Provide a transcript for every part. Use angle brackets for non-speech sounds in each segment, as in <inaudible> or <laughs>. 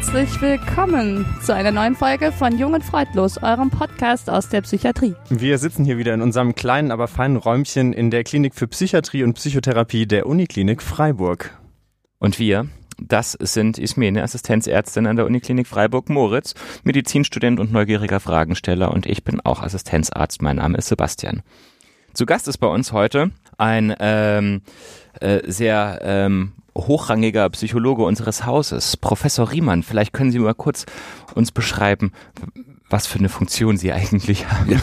Herzlich willkommen zu einer neuen Folge von Jung und Freudlos, eurem Podcast aus der Psychiatrie. Wir sitzen hier wieder in unserem kleinen, aber feinen Räumchen in der Klinik für Psychiatrie und Psychotherapie der Uniklinik Freiburg. Und wir, das sind Ismene, Assistenzärztin an der Uniklinik Freiburg-Moritz, Medizinstudent und neugieriger Fragensteller und ich bin auch Assistenzarzt. Mein Name ist Sebastian. Zu Gast ist bei uns heute ein ähm, äh, sehr ähm, hochrangiger Psychologe unseres Hauses, Professor Riemann. Vielleicht können Sie mal kurz uns beschreiben, was für eine Funktion Sie eigentlich haben.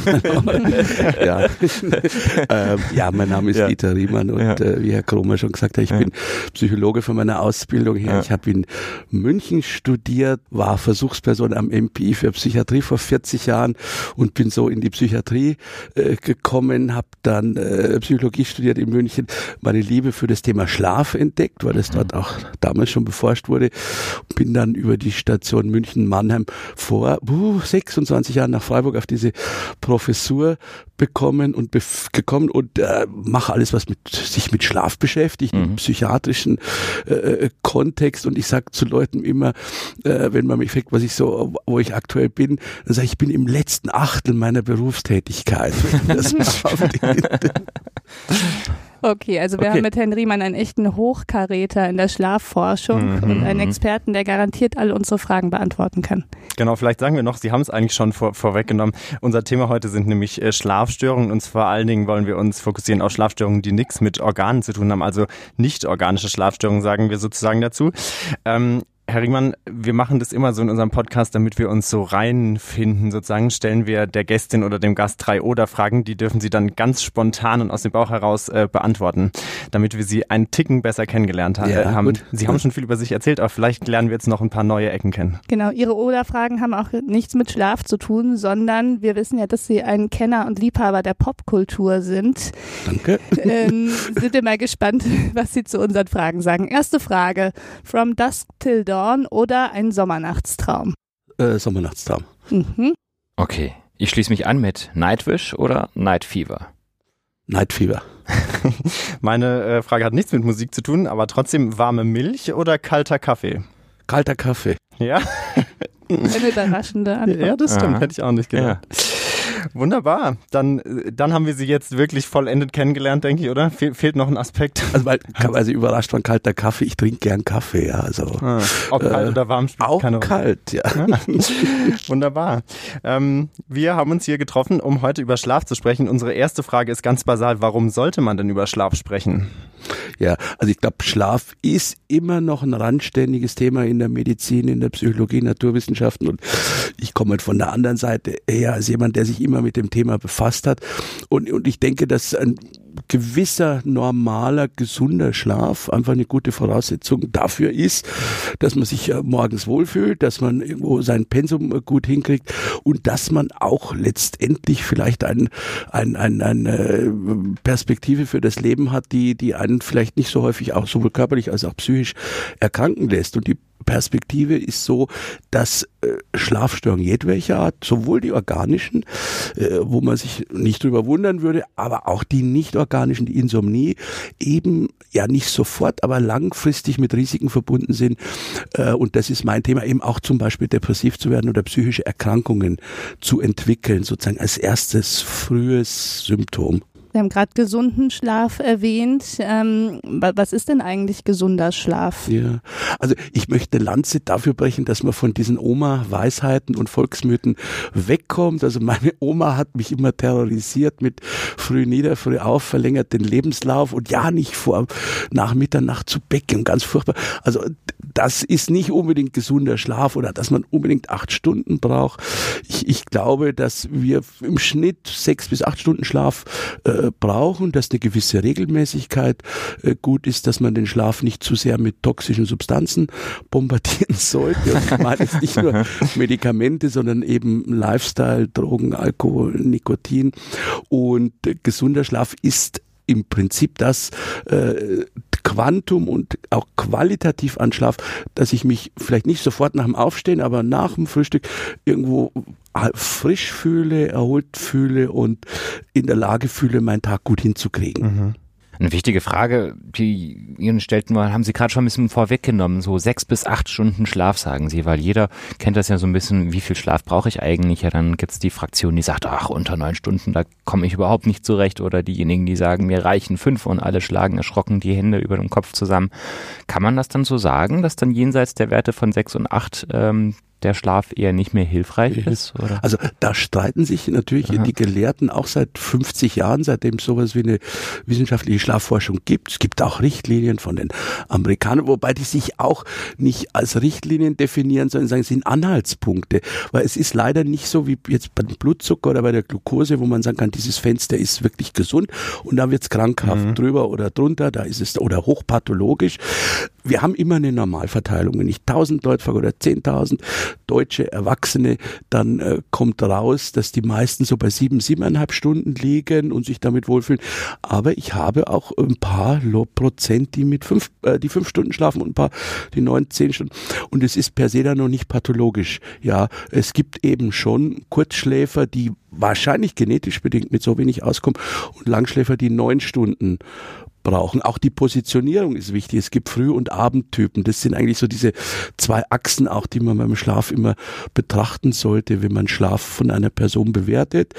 ja, <laughs> ähm, ja mein Name ist ja. Dieter Riemann und ja. äh, wie Herr Kromer schon gesagt hat, ich ja. bin Psychologe von meiner Ausbildung her. Ich habe in München studiert, war Versuchsperson am MPI für Psychiatrie vor 40 Jahren und bin so in die Psychiatrie äh, gekommen, habe dann äh, Psychologie studiert in München, meine Liebe für das Thema Schlaf entdeckt, weil das dort auch damals schon beforscht wurde. Bin dann über die Station München-Mannheim vor uh, sechs 26 Jahren nach Freiburg auf diese Professur bekommen und gekommen und äh, mache alles, was mit sich mit Schlaf beschäftigt, mhm. im psychiatrischen äh, äh Kontext. Und ich sage zu Leuten immer, äh, wenn man mich fragt, was ich so, wo ich aktuell bin, dann sage ich, ich bin im letzten Achtel meiner Berufstätigkeit. <laughs> Okay, also wir okay. haben mit Herrn Riemann einen echten Hochkaräter in der Schlafforschung mhm. und einen Experten, der garantiert alle unsere Fragen beantworten kann. Genau, vielleicht sagen wir noch, Sie haben es eigentlich schon vor, vorweggenommen. Unser Thema heute sind nämlich äh, Schlafstörungen und vor allen Dingen wollen wir uns fokussieren auf Schlafstörungen, die nichts mit Organen zu tun haben, also nicht organische Schlafstörungen, sagen wir sozusagen dazu. Ähm, Herr Riemann, wir machen das immer so in unserem Podcast, damit wir uns so reinfinden. Sozusagen stellen wir der Gästin oder dem Gast drei Oder-Fragen, die dürfen Sie dann ganz spontan und aus dem Bauch heraus äh, beantworten, damit wir Sie einen Ticken besser kennengelernt ha ja, haben. Gut. Sie haben schon viel über sich erzählt, aber vielleicht lernen wir jetzt noch ein paar neue Ecken kennen. Genau, Ihre Oder-Fragen haben auch nichts mit Schlaf zu tun, sondern wir wissen ja, dass Sie ein Kenner und Liebhaber der Popkultur sind. Danke. <laughs> Ähm, sind wir mal gespannt, was Sie zu unseren Fragen sagen. Erste Frage. From Dusk Till Dawn Dawn oder ein Sommernachtstraum? Äh, Sommernachtstraum. Mhm. Okay, ich schließe mich an mit Nightwish oder Night Fever? Night Fever. <laughs> Meine äh, Frage hat nichts mit Musik zu tun, aber trotzdem warme Milch oder kalter Kaffee? Kalter Kaffee. Ja. Eine überraschende Antwort. <laughs> Ja, das stimmt, Aha. hätte ich auch nicht gedacht. Ja. Wunderbar. Dann, dann haben wir sie jetzt wirklich vollendet kennengelernt, denke ich, oder? Fe fehlt noch ein Aspekt. Also, weil, <laughs> also überrascht von kalter Kaffee. Ich trinke gern Kaffee, ja. Also, ah, ob äh, kalt oder warm Auch keine kalt, ja. <laughs> Wunderbar. Ähm, wir haben uns hier getroffen, um heute über Schlaf zu sprechen. Unsere erste Frage ist ganz basal. Warum sollte man denn über Schlaf sprechen? Ja, also ich glaube, Schlaf ist immer noch ein randständiges Thema in der Medizin, in der Psychologie, Naturwissenschaften und ich komme halt von der anderen Seite eher als jemand, der sich immer mit dem Thema befasst hat und, und ich denke, dass ein gewisser normaler, gesunder Schlaf einfach eine gute Voraussetzung dafür ist, dass man sich äh, morgens wohlfühlt, dass man irgendwo sein Pensum äh, gut hinkriegt und dass man auch letztendlich vielleicht ein, ein, ein, eine Perspektive für das Leben hat, die, die einen vielleicht nicht so häufig auch sowohl körperlich als auch psychisch erkranken lässt. Und die Perspektive ist so, dass äh, Schlafstörungen jedwelcher Art, sowohl die organischen, äh, wo man sich nicht drüber wundern würde, aber auch die nicht organischen, die Insomnie, eben ja nicht sofort, aber langfristig mit Risiken verbunden sind. Äh, und das ist mein Thema, eben auch zum Beispiel depressiv zu werden oder psychische Erkrankungen zu entwickeln, sozusagen als erstes frühes Symptom. Wir haben gerade gesunden Schlaf erwähnt. Ähm, was ist denn eigentlich gesunder Schlaf? Ja, also ich möchte Lanze dafür brechen, dass man von diesen Oma-Weisheiten und Volksmythen wegkommt. Also meine Oma hat mich immer terrorisiert mit früh nieder, früh auf, verlängert den Lebenslauf und ja nicht vor nach Mitternacht zu becken. Ganz furchtbar. Also das ist nicht unbedingt gesunder Schlaf oder dass man unbedingt acht Stunden braucht. Ich, ich glaube, dass wir im Schnitt sechs bis acht Stunden Schlaf äh, brauchen, dass eine gewisse Regelmäßigkeit äh, gut ist, dass man den Schlaf nicht zu sehr mit toxischen Substanzen <laughs> bombardieren sollte. Und ich meine jetzt nicht nur <laughs> Medikamente, sondern eben Lifestyle, Drogen, Alkohol, Nikotin. Und äh, gesunder Schlaf ist im Prinzip das äh, Quantum und auch qualitativ an Schlaf, dass ich mich vielleicht nicht sofort nach dem Aufstehen, aber nach dem Frühstück irgendwo frisch fühle, erholt fühle und in der Lage fühle, meinen Tag gut hinzukriegen. Mhm. Eine wichtige Frage, die Ihnen stellten wir, haben Sie gerade schon ein bisschen vorweggenommen. So sechs bis acht Stunden Schlaf, sagen Sie, weil jeder kennt das ja so ein bisschen, wie viel Schlaf brauche ich eigentlich? Ja, dann gibt's die Fraktion, die sagt, ach, unter neun Stunden, da komme ich überhaupt nicht zurecht. Oder diejenigen, die sagen, mir reichen fünf und alle schlagen erschrocken die Hände über den Kopf zusammen. Kann man das dann so sagen, dass dann jenseits der Werte von sechs und acht ähm, der Schlaf eher nicht mehr hilfreich ist? Oder? Also da streiten sich natürlich Aha. die Gelehrten auch seit 50 Jahren, seitdem es sowas wie eine wissenschaftliche Schlafforschung gibt. Es gibt auch Richtlinien von den Amerikanern, wobei die sich auch nicht als Richtlinien definieren, sondern sagen, es sind Anhaltspunkte. Weil es ist leider nicht so wie jetzt beim Blutzucker oder bei der Glucose, wo man sagen kann, dieses Fenster ist wirklich gesund und da wird es krankhaft mhm. drüber oder drunter, da ist es oder hochpathologisch. Wir haben immer eine Normalverteilung. Wenn ich 1000 Leute frage oder 10.000, deutsche Erwachsene, dann äh, kommt raus, dass die meisten so bei sieben, siebeneinhalb Stunden liegen und sich damit wohlfühlen. Aber ich habe auch ein paar Prozent, die mit fünf, äh, die fünf Stunden schlafen und ein paar, die neun, zehn Stunden. Und es ist per se dann noch nicht pathologisch. Ja, es gibt eben schon Kurzschläfer, die wahrscheinlich genetisch bedingt mit so wenig auskommen und Langschläfer, die neun Stunden brauchen. Auch die Positionierung ist wichtig. Es gibt Früh- und Abendtypen. Das sind eigentlich so diese zwei Achsen auch, die man beim Schlaf immer betrachten sollte, wenn man Schlaf von einer Person bewertet.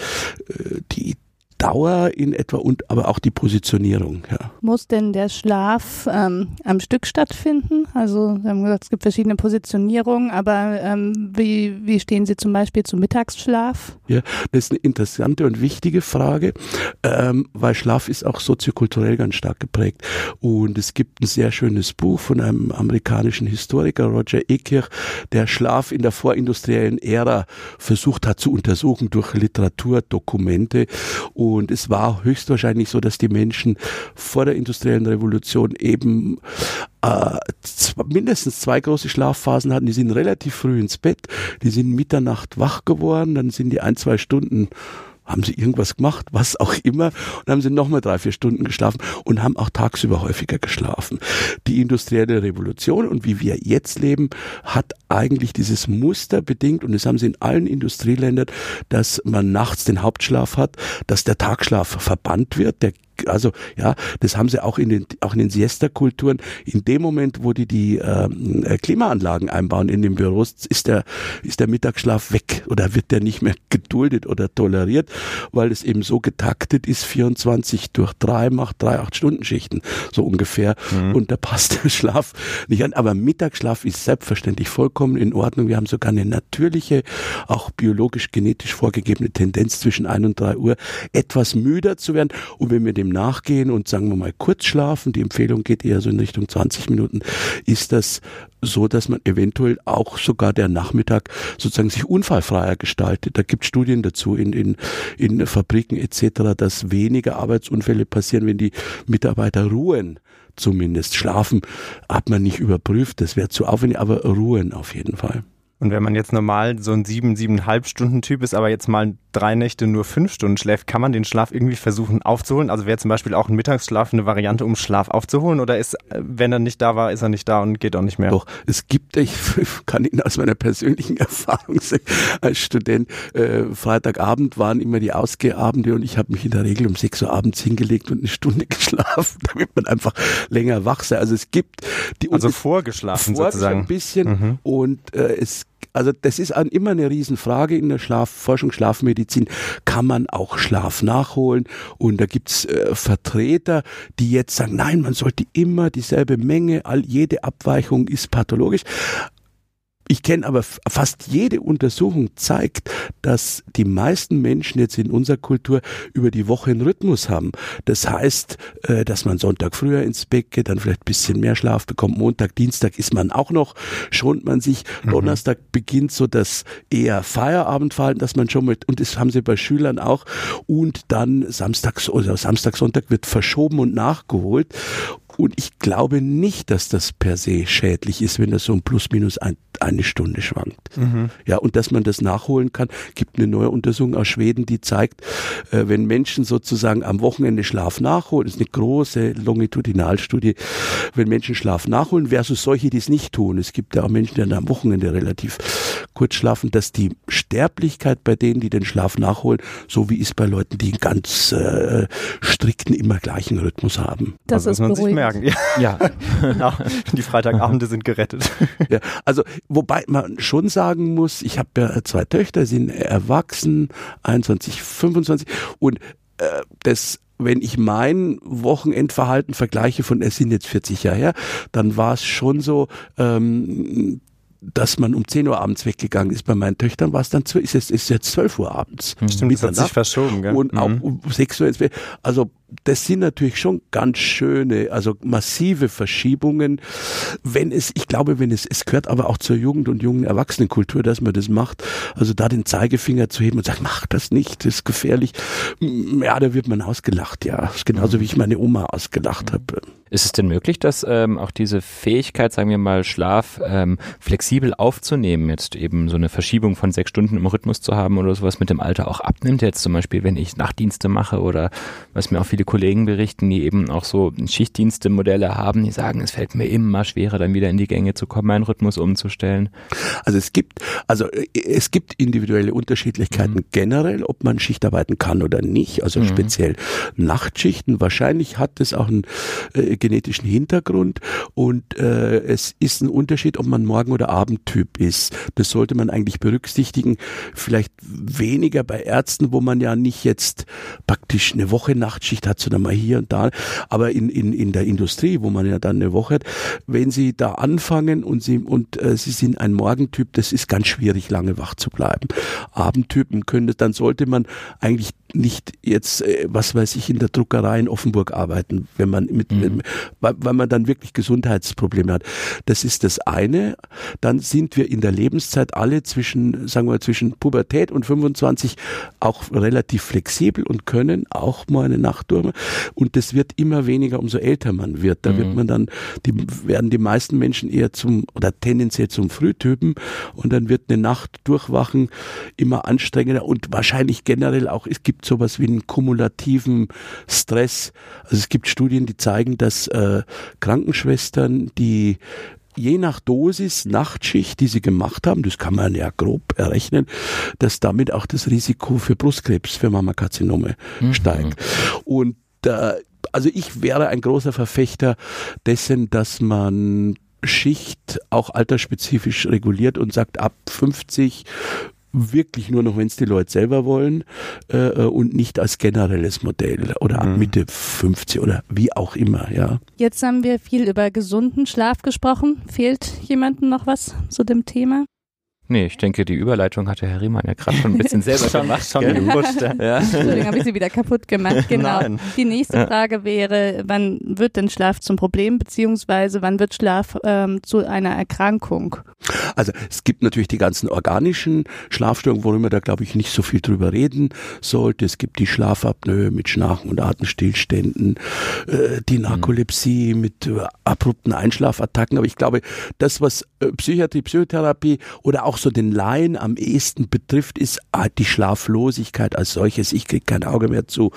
Äh, die Dauer in etwa und aber auch die Positionierung. Ja. Muss denn der Schlaf ähm, am Stück stattfinden? Also wir haben gesagt, es gibt verschiedene Positionierungen, aber ähm, wie, wie stehen Sie zum Beispiel zum Mittagsschlaf? Ja, das ist eine interessante und wichtige Frage, ähm, weil Schlaf ist auch soziokulturell ganz stark geprägt. Und es gibt ein sehr schönes Buch von einem amerikanischen Historiker, Roger Ekirch, der Schlaf in der vorindustriellen Ära versucht hat zu untersuchen durch Literatur, Dokumente. Und und es war höchstwahrscheinlich so, dass die Menschen vor der industriellen Revolution eben äh, mindestens zwei große Schlafphasen hatten. Die sind relativ früh ins Bett, die sind Mitternacht wach geworden, dann sind die ein, zwei Stunden haben sie irgendwas gemacht, was auch immer, und haben sie nochmal drei, vier Stunden geschlafen und haben auch tagsüber häufiger geschlafen. Die industrielle Revolution und wie wir jetzt leben, hat eigentlich dieses Muster bedingt, und das haben sie in allen Industrieländern, dass man nachts den Hauptschlaf hat, dass der Tagschlaf verbannt wird, der also ja, das haben sie auch in den auch in den Siesta-Kulturen. In dem Moment, wo die die ähm, äh, Klimaanlagen einbauen in den Büros, ist der ist der Mittagsschlaf weg oder wird der nicht mehr geduldet oder toleriert, weil es eben so getaktet ist, 24 durch drei macht drei acht Stunden Schichten so ungefähr mhm. und da passt der Schlaf nicht an. Aber Mittagsschlaf ist selbstverständlich vollkommen in Ordnung. Wir haben sogar eine natürliche, auch biologisch genetisch vorgegebene Tendenz zwischen ein und drei Uhr etwas müder zu werden und wenn wir dem nachgehen und sagen wir mal kurz schlafen, die Empfehlung geht eher so in Richtung 20 Minuten, ist das so, dass man eventuell auch sogar der Nachmittag sozusagen sich unfallfreier gestaltet. Da gibt Studien dazu in, in, in Fabriken etc., dass weniger Arbeitsunfälle passieren, wenn die Mitarbeiter ruhen zumindest. Schlafen hat man nicht überprüft, das wäre zu aufwendig, aber ruhen auf jeden Fall. Und wenn man jetzt normal so ein sieben, siebeneinhalb Stunden Typ ist, aber jetzt mal drei Nächte nur fünf Stunden schläft, kann man den Schlaf irgendwie versuchen aufzuholen? Also wäre zum Beispiel auch ein Mittagsschlaf eine Variante, um Schlaf aufzuholen? Oder ist, wenn er nicht da war, ist er nicht da und geht auch nicht mehr? Doch, es gibt, ich <laughs> kann Ihnen aus meiner persönlichen <laughs> Erfahrung sagen, als Student, äh, Freitagabend waren immer die Ausgehabende und ich habe mich in der Regel um sechs Uhr abends hingelegt und eine Stunde <laughs> geschlafen, damit man einfach länger wach sei. Also es gibt die... Also vorgeschlafen sozusagen. ein bisschen mhm. und äh, es also das ist an, immer eine Riesenfrage in der Schlafforschung, Schlafmedizin. Kann man auch Schlaf nachholen? Und da gibt's äh, Vertreter, die jetzt sagen, nein, man sollte immer dieselbe Menge, all jede Abweichung ist pathologisch. Ich kenne aber fast jede Untersuchung zeigt, dass die meisten Menschen jetzt in unserer Kultur über die Woche einen Rhythmus haben. Das heißt, äh, dass man Sonntag früher ins Bett geht, dann vielleicht ein bisschen mehr Schlaf bekommt. Montag, Dienstag ist man auch noch, schont man sich. Mhm. Donnerstag beginnt so das eher Feierabendverhalten, dass man schon mit, und das haben sie bei Schülern auch. Und dann Samstag oder Samstag, Sonntag wird verschoben und nachgeholt. Und ich glaube nicht, dass das per se schädlich ist, wenn das so ein plus minus ein, eine Stunde schwankt. Mhm. Ja, und dass man das nachholen kann, gibt eine neue Untersuchung aus Schweden, die zeigt, äh, wenn Menschen sozusagen am Wochenende Schlaf nachholen, das ist eine große Longitudinalstudie, wenn Menschen Schlaf nachholen versus solche, die es nicht tun. Es gibt ja auch Menschen, die dann am Wochenende relativ kurz schlafen, dass die Sterblichkeit bei denen, die den Schlaf nachholen, so wie ist bei Leuten, die einen ganz äh, strikten, immer gleichen Rhythmus haben. Das muss ist man sich beruhigend. Merken. Ja. <laughs> Ja. Genau. Die Freitagabende sind gerettet. Ja, also wobei man schon sagen muss, ich habe ja zwei Töchter, sind erwachsen, 21, 25 und äh, das wenn ich mein Wochenendverhalten vergleiche von, es sind jetzt 40 Jahre her, dann war es schon so, ähm, dass man um 10 Uhr abends weggegangen ist. Bei meinen Töchtern war es dann, ist es ist jetzt 12 Uhr abends. Stimmt, das hat sich verschoben, gell? Und auch Mhm. um 6 Uhr. Also das sind natürlich schon ganz schöne, also massive Verschiebungen. Wenn es, ich glaube, wenn es, es gehört aber auch zur Jugend- und jungen Erwachsenenkultur, dass man das macht. Also da den Zeigefinger zu heben und sagen, mach das nicht, das ist gefährlich. Ja, da wird man ausgelacht, ja. Das ist genauso wie ich meine Oma ausgelacht habe. Ist es denn möglich, dass ähm, auch diese Fähigkeit, sagen wir mal, Schlaf ähm, flexibel aufzunehmen, jetzt eben so eine Verschiebung von sechs Stunden im Rhythmus zu haben oder sowas mit dem Alter auch abnimmt? Jetzt zum Beispiel, wenn ich Nachtdienste mache oder was mir auch viele Kollegen berichten, die eben auch so Schichtdienste-Modelle haben, die sagen, es fällt mir immer schwerer, dann wieder in die Gänge zu kommen, meinen Rhythmus umzustellen. Also es gibt, also äh, es gibt individuelle Unterschiedlichkeiten generell, ob man Schicht arbeiten kann oder nicht. Also Mhm. speziell Nachtschichten. Wahrscheinlich hat es auch einen äh, genetischen Hintergrund und äh, es ist ein Unterschied, ob man Morgen- oder Abendtyp ist. Das sollte man eigentlich berücksichtigen. Vielleicht weniger bei Ärzten, wo man ja nicht jetzt praktisch eine Woche Nachtschicht hat, sondern mal hier und da. Aber in, in, in der Industrie, wo man ja dann eine Woche hat, wenn Sie da anfangen und Sie und äh, Sie sind ein Morgentyp, das ist ganz schwierig, lange wach zu bleiben. Abendtypen können dann sollte man eigentlich nicht jetzt, äh, was weiß ich, in der Druckerei in Offenburg arbeiten, wenn man mit, mit weil, weil man dann wirklich Gesundheitsprobleme hat. Das ist das eine. Dann sind wir in der Lebenszeit alle zwischen, sagen wir, zwischen Pubertät und 25 auch relativ flexibel und können auch mal eine Nacht durch. Und das wird immer weniger, umso älter man wird. Da wird man dann, die werden die meisten Menschen eher zum oder tendenziell zum Frühtypen und dann wird eine Nacht durchwachen immer anstrengender und wahrscheinlich generell auch, es gibt sowas wie einen kumulativen Stress. Also es gibt Studien, die zeigen, dass äh, Krankenschwestern, die je nach Dosis Nachtschicht, die sie gemacht haben, das kann man ja grob errechnen, dass damit auch das Risiko für Brustkrebs, für Mammakarzinome steigt. Und äh, also ich wäre ein großer Verfechter dessen, dass man Schicht auch altersspezifisch reguliert und sagt, ab 50 wirklich nur noch, wenn es die Leute selber wollen äh, und nicht als generelles Modell oder ab Mitte 50 oder wie auch immer, ja. Jetzt haben wir viel über gesunden Schlaf gesprochen. Fehlt jemandem noch was zu dem Thema? Nee, ich denke, die Überleitung hatte Herr Riemann ja gerade schon ein bisschen selber Schon, gemacht. schon gepusht. ja. Entschuldigung, habe ich sie wieder kaputt gemacht. <laughs> Genau. Nein. Die nächste Frage wäre, wann wird denn Schlaf zum Problem, beziehungsweise wann wird Schlaf ähm, zu einer Erkrankung? Also es gibt natürlich die ganzen organischen Schlafstörungen, worüber da glaube ich nicht so viel drüber reden sollte. Es gibt die Schlafapnoe mit Schnarchen und Atemstillständen, äh, die Narkolepsie mit äh, abrupten Einschlafattacken. Aber ich glaube, das, was äh, Psychiatrie, Psychotherapie oder auch so den Laien am ehesten betrifft, ist halt die Schlaflosigkeit als solches. Ich krieg kein Auge mehr zu,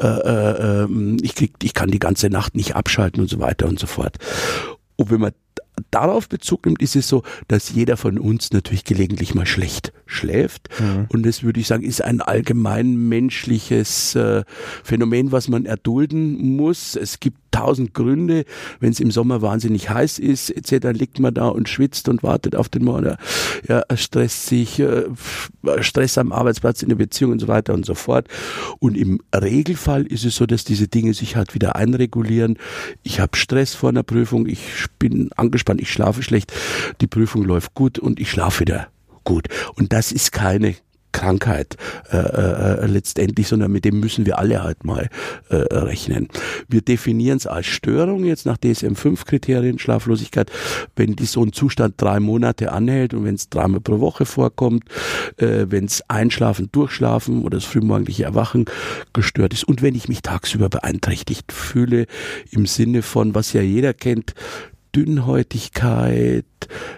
äh, äh, ähm, ich, krieg, ich kann die ganze Nacht nicht abschalten und so weiter und so fort. Und wenn man darauf Bezug nimmt, ist es so, dass jeder von uns natürlich gelegentlich mal schlecht schläft. Und das würde ich sagen, ist ein allgemein menschliches äh, Phänomen, was man erdulden muss. Es gibt tausend Gründe. Wenn es im Sommer wahnsinnig heiß ist, etc., dann liegt man da und schwitzt und wartet auf den Morgen. Ja, stresst sich, äh, Stress am Arbeitsplatz, in der Beziehung und so weiter und so fort. Und im Regelfall ist es so, dass diese Dinge sich halt wieder einregulieren. Ich habe Stress vor einer Prüfung, ich bin angespannt, ich schlafe schlecht, die Prüfung läuft gut und ich schlafe wieder gut. Und das ist keine Krankheit äh, äh, letztendlich, sondern mit dem müssen wir alle halt mal äh, rechnen. Wir definieren es als Störung jetzt nach DSM-5-Kriterien Schlaflosigkeit, wenn die so ein Zustand drei Monate anhält und wenn es dreimal pro Woche vorkommt, äh, wenn es Einschlafen, Durchschlafen oder das frühmorgendliche Erwachen gestört ist und wenn ich mich tagsüber beeinträchtigt fühle im Sinne von, was ja jeder kennt, Dünnhäutigkeit,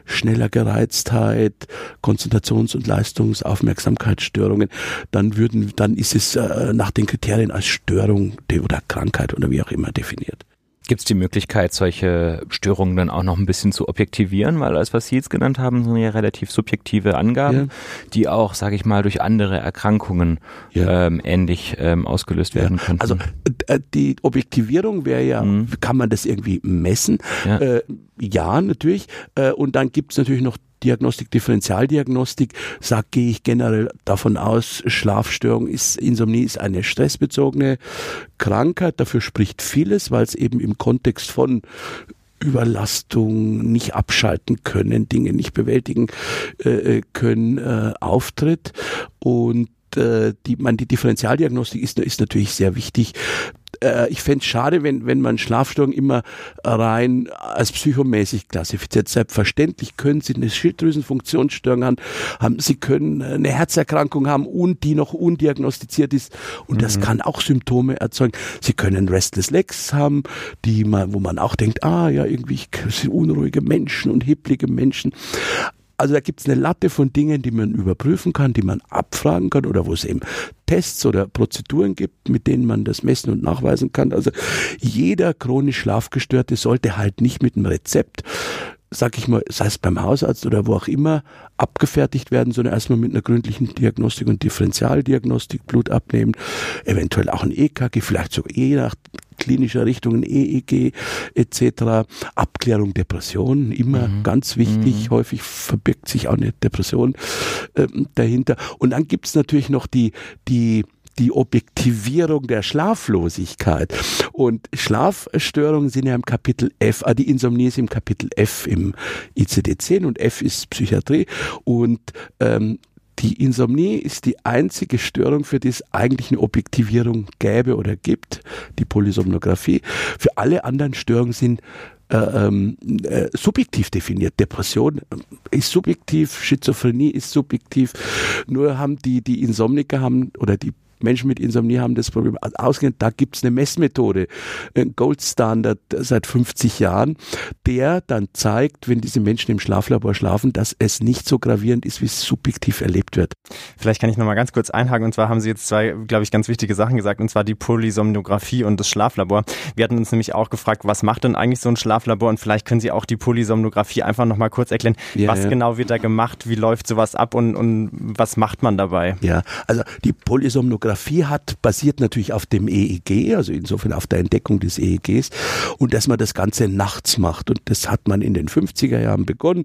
schneller Gereiztheit, Konzentrations- und Leistungsaufmerksamkeitsstörungen, dann würden, dann ist es äh, nach den Kriterien als Störung de- oder Krankheit oder wie auch immer definiert. Gibt es die Möglichkeit, solche Störungen dann auch noch ein bisschen zu objektivieren? Weil alles, was Sie jetzt genannt haben, sind ja relativ subjektive Angaben, ja. die auch, sage ich mal, durch andere Erkrankungen ja. ähm, ähnlich ähm, ausgelöst werden ja. könnten. Also äh, die Objektivierung wäre ja, mhm. kann man das irgendwie messen? Ja, äh, ja natürlich. Äh, und dann gibt es natürlich noch Diagnostik, Differentialdiagnostik, sagt, gehe ich generell davon aus, Schlafstörung ist, Insomnie ist eine stressbezogene Krankheit. Dafür spricht vieles, weil es eben im Kontext von Überlastung, nicht abschalten können, Dinge nicht bewältigen äh, äh können, äh, auftritt. Und äh, die, man, die Differentialdiagnostik ist, ist natürlich sehr wichtig äh, ich fände es schade, wenn, wenn man Schlafstörungen immer rein als psychomäßig klassifiziert. Selbstverständlich können Sie eine Schilddrüsenfunktionsstörung haben, haben Sie können eine Herzerkrankung haben und die noch undiagnostiziert ist und mhm. das kann auch Symptome erzeugen. Sie können Restless Legs haben, die man, wo man auch denkt, ah ja, irgendwie sind unruhige Menschen und hipplige Menschen. Also da gibt es eine Latte von Dingen, die man überprüfen kann, die man abfragen kann oder wo es eben Tests oder Prozeduren gibt, mit denen man das messen und nachweisen kann. Also jeder chronisch Schlafgestörte sollte halt nicht mit einem Rezept sag ich mal, sei es beim Hausarzt oder wo auch immer, abgefertigt werden, sondern erstmal mit einer gründlichen Diagnostik und Differentialdiagnostik, Blut abnehmen, eventuell auch ein EKG, vielleicht sogar je nach klinischer Richtung, ein EEG etc. Abklärung Depression, immer mhm. ganz wichtig. Mhm. Häufig verbirgt sich auch eine Depression äh, dahinter. Und dann gibt's natürlich noch die, die die Objektivierung der Schlaflosigkeit. Und Schlafstörungen sind ja im Kapitel F, ah, die Insomnie ist im Kapitel F im ICD-10 und F ist Psychiatrie. Und ähm, die Insomnie ist die einzige Störung, für die es eigentlich eine Objektivierung gäbe oder gibt, die Polysomnographie. Für alle anderen Störungen sind äh, ähm, äh, subjektiv definiert. Depression ist subjektiv, Schizophrenie ist subjektiv. Nur haben die, die Insomniker haben oder die Menschen mit Insomnie haben das Problem ausgehend. Da gibt es eine Messmethode, ein Goldstandard seit 50 Jahren, der dann zeigt, wenn diese Menschen im Schlaflabor schlafen, dass es nicht so gravierend ist, wie es subjektiv erlebt wird. Vielleicht kann ich noch mal ganz kurz einhaken. Und zwar haben Sie jetzt zwei, glaube ich, ganz wichtige Sachen gesagt. Und zwar die Polysomnographie und das Schlaflabor. Wir hatten uns nämlich auch gefragt, was macht denn eigentlich so ein Schlaflabor? Und vielleicht können Sie auch die Polysomnographie einfach noch mal kurz erklären. Ja, was ja. genau wird da gemacht? Wie läuft sowas ab? Und, und was macht man dabei? Ja, also die Polysomnographie Tomographie hat, basiert natürlich auf dem EEG, also insofern auf der Entdeckung des EEGs und dass man das Ganze nachts macht. Und das hat man in den 50er Jahren begonnen.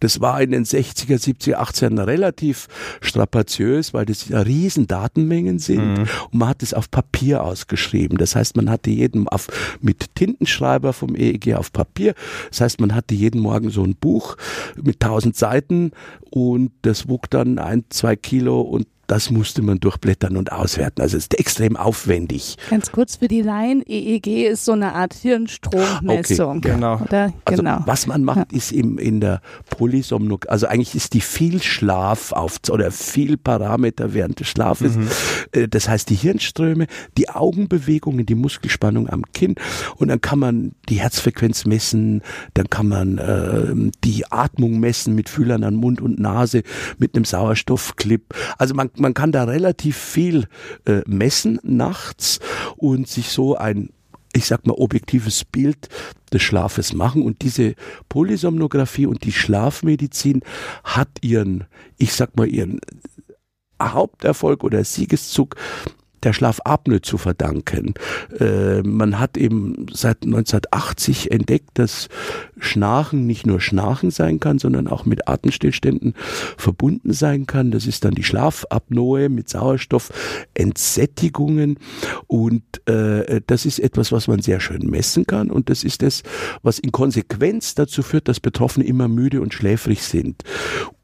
Das war in den 60er, 70er, 80er relativ strapaziös, weil das ja riesen Datenmengen sind. Mhm. Und man hat es auf Papier ausgeschrieben. Das heißt, man hatte jeden auf, mit Tintenschreiber vom EEG auf Papier. Das heißt, man hatte jeden Morgen so ein Buch mit tausend Seiten und das wog dann ein, zwei Kilo und das musste man durchblättern und auswerten. Also es ist extrem aufwendig. Ganz kurz für die Laien, EEG ist so eine Art Hirnstrommessung. Okay, genau. Oder? Also genau. Was man macht, ja. ist im, in der Polysomnog, also eigentlich ist die Vielschlaf auf oder viel Parameter während des Schlafes. Mhm. Äh, das heißt die Hirnströme, die Augenbewegungen, die Muskelspannung am Kinn und dann kann man die Herzfrequenz messen, dann kann man äh, die Atmung messen mit Fühlern an Mund und Nase, mit einem Sauerstoffclip. Also man man kann da relativ viel äh, messen nachts und sich so ein ich sag mal, objektives Bild des Schlafes machen. Und diese Polysomnographie und die Schlafmedizin hat ihren, ich sag mal, ihren Haupterfolg oder Siegeszug der Schlafapnoe zu verdanken. Äh, man hat eben seit 1980 entdeckt, dass Schnarchen nicht nur Schnarchen sein kann, sondern auch mit Atemstillständen verbunden sein kann. Das ist dann die Schlafapnoe mit Sauerstoffentsättigungen und äh, das ist etwas, was man sehr schön messen kann und das ist es, was in Konsequenz dazu führt, dass Betroffene immer müde und schläfrig sind.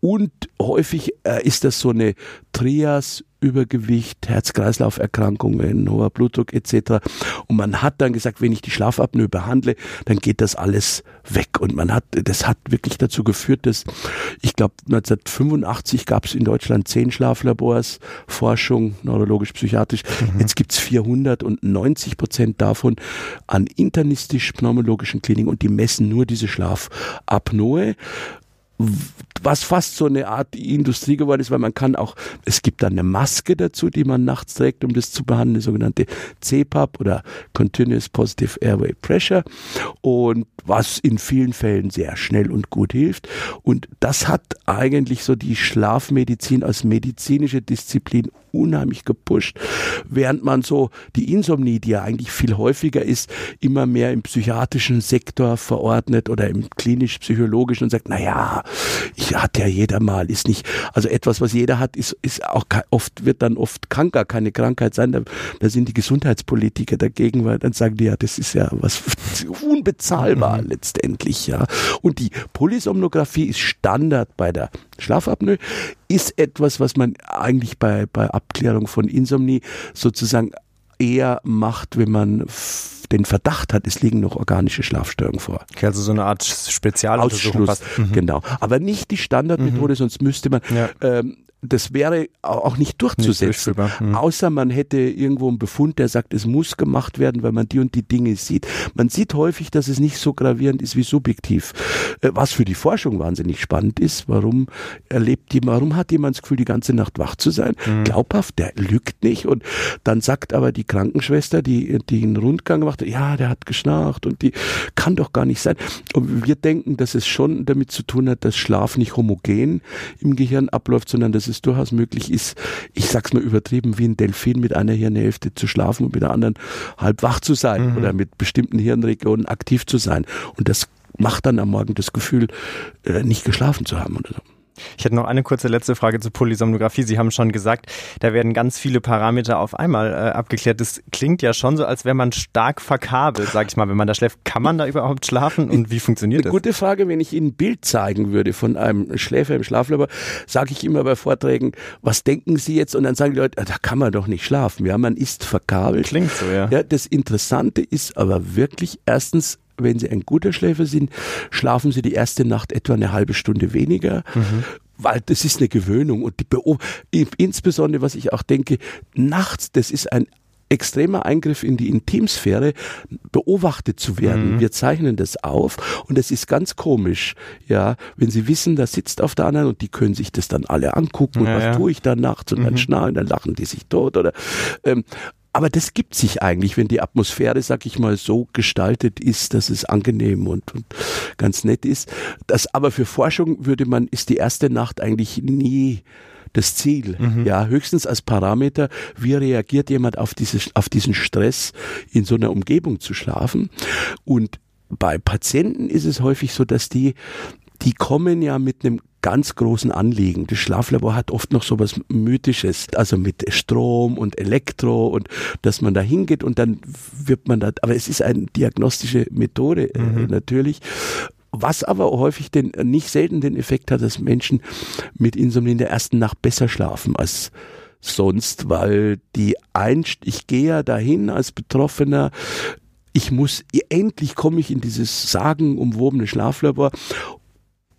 Und häufig äh, ist das so eine Trias Übergewicht, Herz-Kreislauf-Erkrankungen, hoher Blutdruck etc. Und man hat dann gesagt, wenn ich die Schlafapnoe behandle, dann geht das alles weg. Und man hat, das hat wirklich dazu geführt, dass ich glaube 1985 gab es in Deutschland zehn Schlaflabors, Forschung, neurologisch-psychiatrisch. Mhm. Jetzt gibt's 490 Prozent davon an internistisch-pneumologischen Kliniken und die messen nur diese Schlafapnoe was fast so eine Art Industrie geworden ist, weil man kann auch, es gibt dann eine Maske dazu, die man nachts trägt, um das zu behandeln, die sogenannte CPAP oder Continuous Positive Airway Pressure und was in vielen Fällen sehr schnell und gut hilft. Und das hat eigentlich so die Schlafmedizin als medizinische Disziplin unheimlich gepusht, während man so die Insomnie, die ja eigentlich viel häufiger ist, immer mehr im psychiatrischen Sektor verordnet oder im klinisch-psychologischen und sagt, na ja, ich hat ja jeder mal, ist nicht, also etwas, was jeder hat, ist, ist auch oft, wird dann oft kranker, keine Krankheit sein, da, da sind die Gesundheitspolitiker dagegen, weil dann sagen die ja, das ist ja was <laughs> unbezahlbar mhm. letztendlich, ja. Und die Polysomnographie ist Standard bei der Schlafapnoe, ist etwas, was man eigentlich bei, bei Abklärung von Insomnie sozusagen eher macht, wenn man den Verdacht hat, es liegen noch organische Schlafstörungen vor. Okay, also so eine Art Spezialuntersuchung. Ausschluss, mhm. genau. Aber nicht die Standardmethode, mhm. sonst müsste man ja. ähm, das wäre auch nicht durchzusetzen. Nicht mhm. Außer man hätte irgendwo einen Befund, der sagt, es muss gemacht werden, weil man die und die Dinge sieht. Man sieht häufig, dass es nicht so gravierend ist wie subjektiv. Äh, was für die Forschung wahnsinnig spannend ist. Warum erlebt jemand, warum hat jemand das Gefühl, die ganze Nacht wach zu sein? Mhm. Glaubhaft, der lügt nicht. Und dann sagt aber die Krankenschwester, die, die einen Rundgang macht, ja, der hat geschnarcht und die kann doch gar nicht sein. Und wir denken, dass es schon damit zu tun hat, dass Schlaf nicht homogen im Gehirn abläuft, sondern dass es durchaus möglich ist, ich sag's mal übertrieben, wie ein Delfin mit einer Hirnhälfte zu schlafen und mit der anderen halb wach zu sein mhm. oder mit bestimmten Hirnregionen aktiv zu sein. Und das macht dann am Morgen das Gefühl, äh, nicht geschlafen zu haben oder so. Ich hätte noch eine kurze letzte Frage zur Polysomnographie. Sie haben schon gesagt, da werden ganz viele Parameter auf einmal äh, abgeklärt. Das klingt ja schon so, als wäre man stark verkabelt, sag ich mal. Wenn man da schläft, kann man da überhaupt schlafen und wie funktioniert das? Eine gute Frage. Wenn ich Ihnen ein Bild zeigen würde von einem Schläfer im Schlaflabor, sage ich immer bei Vorträgen, was denken Sie jetzt? Und dann sagen die Leute, da kann man doch nicht schlafen. Ja, man ist verkabelt. Klingt so, ja. Ja, das Interessante ist aber wirklich erstens, wenn Sie ein guter Schläfer sind, schlafen Sie die erste Nacht etwa eine halbe Stunde weniger. Mhm weil das ist eine Gewöhnung und die insbesondere was ich auch denke nachts das ist ein extremer Eingriff in die Intimsphäre, beobachtet zu werden. Mhm. Wir zeichnen das auf und es ist ganz komisch, ja, wenn Sie wissen, da sitzt auf der anderen und die können sich das dann alle angucken und ja, was ja. tue ich da nachts und mhm. dann schnarren, dann lachen die sich tot oder ähm, aber das gibt sich eigentlich, wenn die Atmosphäre, sag ich mal, so gestaltet ist, dass es angenehm und, und ganz nett ist. Das aber für Forschung würde man, ist die erste Nacht eigentlich nie das Ziel. Mhm. Ja, höchstens als Parameter, wie reagiert jemand auf, dieses, auf diesen Stress, in so einer Umgebung zu schlafen. Und bei Patienten ist es häufig so, dass die die kommen ja mit einem ganz großen Anliegen. Das Schlaflabor hat oft noch so was Mythisches, also mit Strom und Elektro und dass man da hingeht und dann wird man da, aber es ist eine diagnostische Methode äh, mhm. natürlich. Was aber häufig den, nicht selten den Effekt hat, dass Menschen mit Insomnie in der ersten Nacht besser schlafen als sonst, weil die Einst ich gehe ja dahin als Betroffener, ich muss, endlich komme ich in dieses sagenumwobene Schlaflabor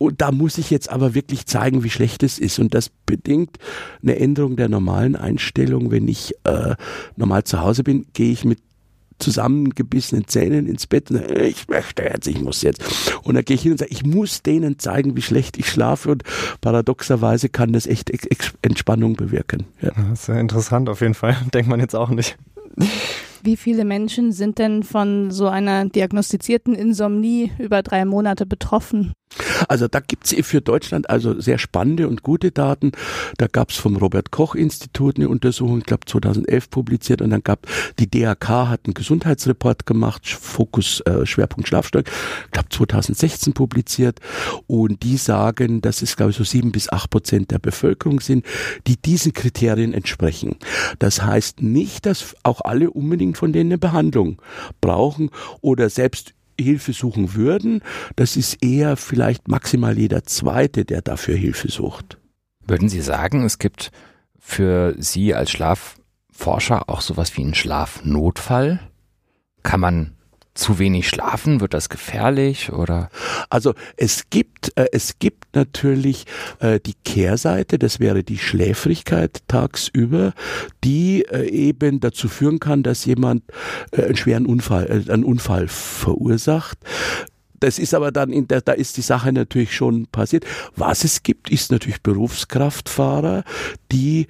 und da muss ich jetzt aber wirklich zeigen, wie schlecht es ist. Und das bedingt eine Änderung der normalen Einstellung. Wenn ich äh, normal zu Hause bin, gehe ich mit zusammengebissenen Zähnen ins Bett und sage, ich möchte jetzt, ich muss jetzt. Und dann gehe ich hin und sage, ich muss denen zeigen, wie schlecht ich schlafe und paradoxerweise kann das echt Entspannung bewirken. Ja. Das ist ja interessant auf jeden Fall. <laughs> Denkt man jetzt auch nicht. Wie viele Menschen sind denn von so einer diagnostizierten Insomnie über drei Monate betroffen? Also da gibt's für Deutschland also sehr spannende und gute Daten. Da gab's vom Robert Koch Institut eine Untersuchung, ich glaube 2011 publiziert und dann gab die DAK hat einen Gesundheitsreport gemacht, Fokus äh, Schwerpunkt Schlafstörung, ich glaube 2016 publiziert und die sagen, dass es glaube ich so sieben bis acht Prozent der Bevölkerung sind, die diesen Kriterien entsprechen. Das heißt nicht, dass auch alle unbedingt von denen eine Behandlung brauchen oder selbst Hilfe suchen würden. Das ist eher vielleicht maximal jeder Zweite, der dafür Hilfe sucht. Würden Sie sagen, es gibt für Sie als Schlafforscher auch sowas wie einen Schlafnotfall? Kann man zu wenig schlafen? Wird das gefährlich oder? Also es gibt äh, es gibt natürlich äh, die Kehrseite, das wäre die Schläfrigkeit tagsüber, die äh, eben dazu führen kann, dass jemand äh, einen schweren Unfall, äh, einen Unfall verursacht das ist aber dann, in der, da ist die Sache natürlich schon passiert. Was es gibt, ist natürlich Berufskraftfahrer, die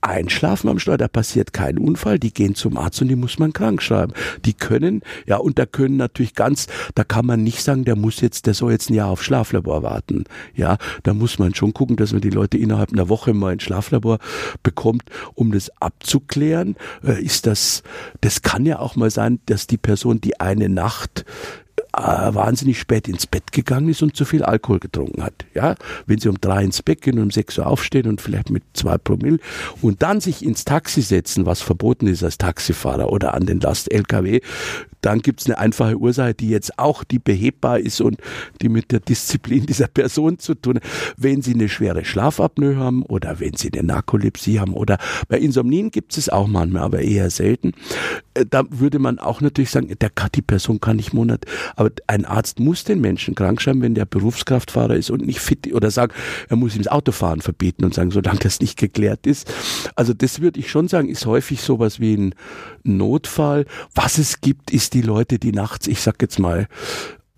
einschlafen am Steuer, da passiert kein Unfall, die gehen zum Arzt und die muss man krank schreiben. Die können, ja, und da können natürlich ganz, da kann man nicht sagen, der muss jetzt, der soll jetzt ein Jahr auf Schlaflabor warten. Ja, da muss man schon gucken, dass man die Leute innerhalb einer Woche mal ein Schlaflabor bekommt, um das abzuklären. Äh, ist das, das kann ja auch mal sein, dass die Person die eine Nacht wahnsinnig spät ins Bett gegangen ist und zu viel Alkohol getrunken hat. Ja, wenn sie um drei ins Bett gehen und um sechs Uhr aufstehen und vielleicht mit zwei Promille und dann sich ins Taxi setzen, was verboten ist als Taxifahrer oder an den Last-LKW, dann gibt es eine einfache Ursache, die jetzt auch die behebbar ist und die mit der Disziplin dieser Person zu tun hat. Wenn sie eine schwere Schlafapnoe haben oder wenn sie eine Narkolepsie haben oder bei Insomnien gibt es auch manchmal, aber eher selten, äh, da würde man auch natürlich sagen, der, die Person kann nicht Monat, aber ein Arzt muss den Menschen krank schreiben, wenn der Berufskraftfahrer ist und nicht fit oder sagen, er muss ihm das Autofahren verbieten und sagen, solange das nicht geklärt ist. Also das würde ich schon sagen, ist häufig sowas wie ein Notfall. Was es gibt, ist die Leute, die nachts, ich sag jetzt mal,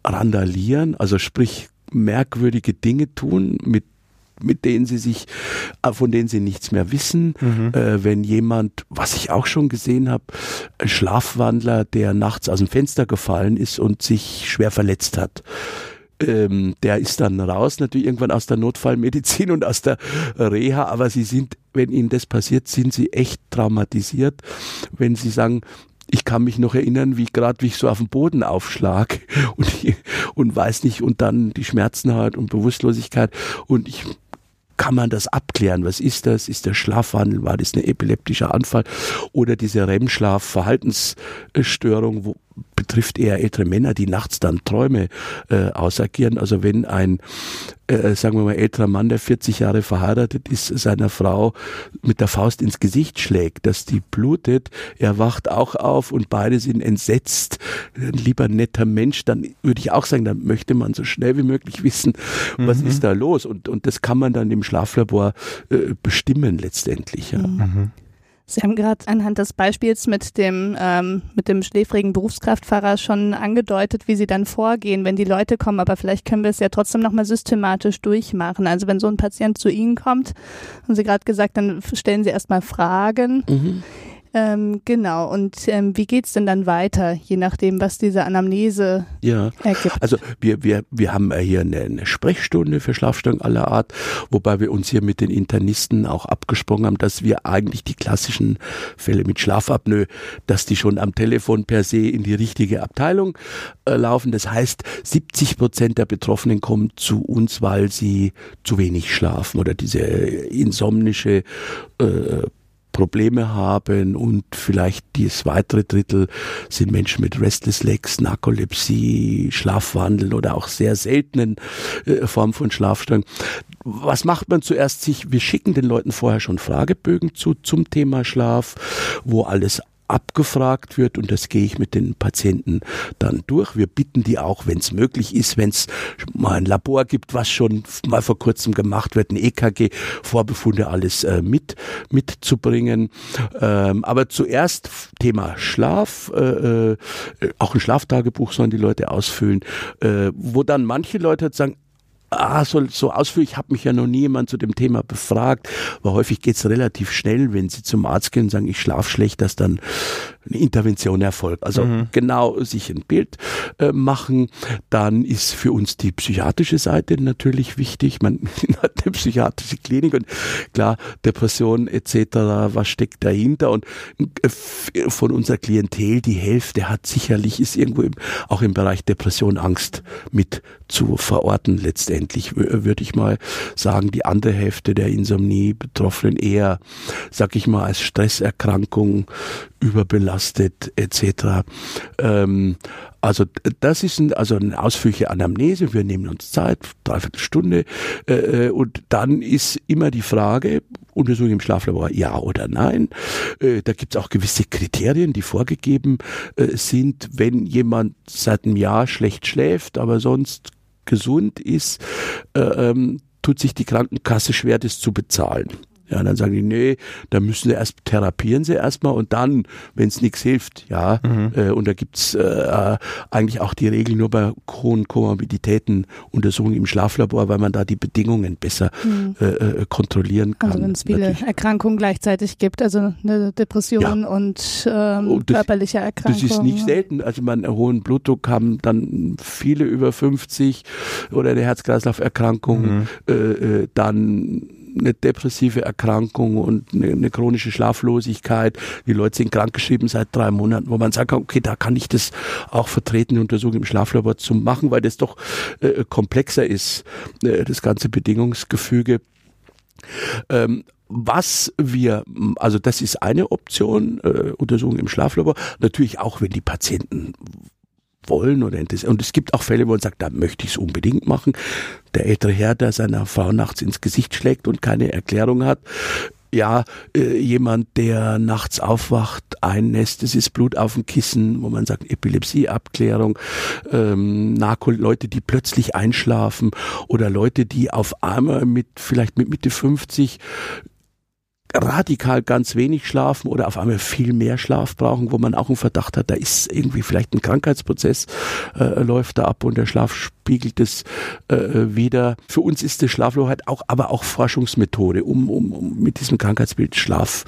randalieren, also sprich merkwürdige Dinge tun mit mit denen sie sich, äh, von denen sie nichts mehr wissen. Mhm. Äh, wenn jemand, was ich auch schon gesehen habe, ein Schlafwandler, der nachts aus dem Fenster gefallen ist und sich schwer verletzt hat ähm, der ist dann raus, natürlich irgendwann aus der Notfallmedizin und aus der Reha, aber sie sind, wenn ihnen das passiert, sind sie echt traumatisiert, wenn sie sagen, ich kann mich noch erinnern, wie gerade wie ich so auf dem Boden aufschlag <laughs> und, und weiß nicht und dann die Schmerzen hat und Bewusstlosigkeit und ich kann man das abklären? Was ist das? Ist der Schlafwandel? War das ein epileptischer Anfall? Oder diese REM-Schlaf-Verhaltensstörung, betrifft eher ältere Männer, die nachts dann Träume äh, ausagieren. Also wenn ein, äh, sagen wir mal, älterer Mann, der 40 Jahre verheiratet ist, seiner Frau mit der Faust ins Gesicht schlägt, dass die blutet, er wacht auch auf und beide sind entsetzt. Ein lieber netter Mensch, dann würde ich auch sagen, dann möchte man so schnell wie möglich wissen, was mhm. ist da los. Und, und das kann man dann im Schlaflabor äh, bestimmen letztendlich. Ja. Mhm. Sie haben gerade anhand des Beispiels mit dem, ähm, mit dem schläfrigen Berufskraftfahrer schon angedeutet, wie Sie dann vorgehen, wenn die Leute kommen. Aber vielleicht können wir es ja trotzdem nochmal systematisch durchmachen. Also wenn so ein Patient zu Ihnen kommt, haben Sie gerade gesagt, dann stellen Sie erstmal Fragen. Mhm. Ähm, genau. Und ähm, wie geht's denn dann weiter, je nachdem, was diese Anamnese ja. ergibt? Also wir, wir, wir haben hier eine, eine Sprechstunde für Schlafstörungen aller Art, wobei wir uns hier mit den Internisten auch abgesprochen haben, dass wir eigentlich die klassischen Fälle mit Schlafapnoe, dass die schon am Telefon per se in die richtige Abteilung äh, laufen. Das heißt, 70 Prozent der Betroffenen kommen zu uns, weil sie zu wenig schlafen oder diese insomnische äh, Probleme haben und vielleicht das weitere Drittel sind Menschen mit Restless Legs, Narkolepsie, Schlafwandel oder auch sehr seltenen äh, Formen von Schlafstörungen. Was macht man zuerst sich? Wir schicken den Leuten vorher schon Fragebögen zu zum Thema Schlaf, wo alles abgefragt wird und das gehe ich mit den Patienten dann durch. Wir bitten die auch, wenn es möglich ist, wenn es mal ein Labor gibt, was schon mal vor kurzem gemacht wird, ein EKG, Vorbefunde alles äh, mit mitzubringen. Ähm, aber zuerst Thema Schlaf, äh, äh, auch ein Schlaftagebuch sollen die Leute ausfüllen, äh, wo dann manche Leute sagen, ah, so, so ausführlich habe mich ja noch nie jemand zu dem Thema befragt, weil häufig geht's relativ schnell, wenn sie zum Arzt gehen und sagen, ich schlafe schlecht, dass dann eine Intervention erfolgt. Also mhm. genau sich ein Bild äh, machen. Dann ist für uns die psychiatrische Seite natürlich wichtig. Man <laughs> hat eine psychiatrische Klinik und klar, Depression etc., was steckt dahinter? Und äh, von unserer Klientel, die Hälfte hat sicherlich, ist irgendwo im, auch im Bereich Depression, Angst mit zu verorten letztendlich, würde ich mal sagen. Die andere Hälfte der Insomnie-Betroffenen eher, sag ich mal, als Stresserkrankung überbelastet etc. Ähm, also das ist ein, also eine ausführliche Anamnese. Wir nehmen uns Zeit, dreiviertel Stunde, äh, äh, und dann ist immer die Frage, Untersuchung im Schlaflabor, ja oder nein. Äh, da gibt es auch gewisse Kriterien, die vorgegeben äh, sind. Wenn jemand seit einem Jahr schlecht schläft, aber sonst gesund ist, äh, ähm, tut sich die Krankenkasse schwer, das zu bezahlen. Ja, dann sagen die, nee, da müssen sie erst therapieren sie erstmal und dann, wenn es nichts hilft, ja, mhm. äh, und da gibt's äh, eigentlich auch die Regel nur bei hohen Komorbiditäten Untersuchungen im Schlaflabor, weil man da die Bedingungen besser mhm. äh, äh kontrollieren kann. Also wenn es viele Natürlich. Erkrankungen gleichzeitig gibt, also eine Depression ja. und, ähm, und das, körperliche Erkrankungen. Das ist nicht selten. Also man hohen Blutdruck haben dann viele über 50 oder eine Herz-Kreislauf-Erkrankung, mhm. äh, äh dann eine depressive Erkrankung und eine, eine, chronische Schlaflosigkeit. Die Leute sind krankgeschrieben seit drei Monaten, wo man sagt, okay, da kann ich das auch vertreten, die Untersuchung im Schlaflabor zu machen, weil das doch äh, komplexer ist, äh, das ganze Bedingungsgefüge. Ähm, was wir, also das ist eine Option, äh, Untersuchung im Schlaflabor. Natürlich auch, wenn die Patienten wollen oder interessieren. Und es gibt auch Fälle, wo man sagt, da möchte ich es unbedingt machen. Der ältere Herr, der seiner Frau nachts ins Gesicht schlägt und keine Erklärung hat. Ja, äh, jemand, der nachts aufwacht, einnässt, es ist Blut auf dem Kissen, wo man sagt, Epilepsieabklärung, ähm, Narko Leute, die plötzlich einschlafen oder Leute, die auf einmal mit vielleicht mit Mitte 50 radikal ganz wenig schlafen oder auf einmal viel mehr Schlaf brauchen, wo man auch einen Verdacht hat, da ist irgendwie vielleicht ein Krankheitsprozess, äh, läuft da ab und der Schlaf spiegelt es äh, wieder. Für uns ist die Schlaflosigkeit auch, aber auch Forschungsmethode, um, um, um mit diesem Krankheitsbild Schlaf,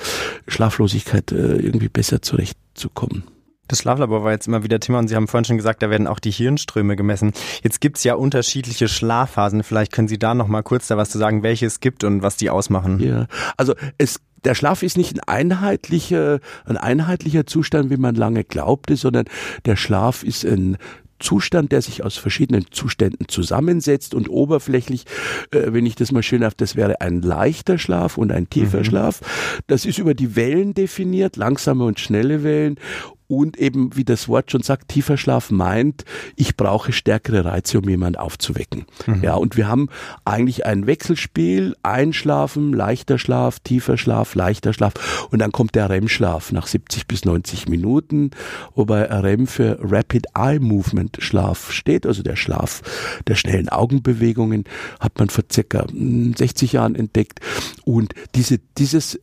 Schlaflosigkeit äh, irgendwie besser zurechtzukommen. Das Schlaflabor war jetzt immer wieder Thema und Sie haben vorhin schon gesagt, da werden auch die Hirnströme gemessen. Jetzt gibt's ja unterschiedliche Schlafphasen. Vielleicht können Sie da noch mal kurz da was zu sagen, welche es gibt und was die ausmachen. Ja, also es der Schlaf ist nicht ein einheitlicher, ein einheitlicher Zustand, wie man lange glaubte, sondern der Schlaf ist ein Zustand, der sich aus verschiedenen Zuständen zusammensetzt und oberflächlich, äh, wenn ich das mal schön auf, das wäre ein leichter Schlaf und ein tiefer mhm. Schlaf. Das ist über die Wellen definiert, langsame und schnelle Wellen und eben, wie das Wort schon sagt, tiefer Schlaf meint, ich brauche stärkere Reize, um jemanden aufzuwecken. Mhm. Ja, und wir haben eigentlich ein Wechselspiel, Einschlafen, leichter Schlaf, tiefer Schlaf, leichter Schlaf und dann kommt der REM-Schlaf nach 70 bis 90 Minuten, wobei REM für Rapid Eye Movement Schlaf steht, also der Schlaf der schnellen Augenbewegungen, hat man vor circa 60 hm, Jahren entdeckt und diese, dieses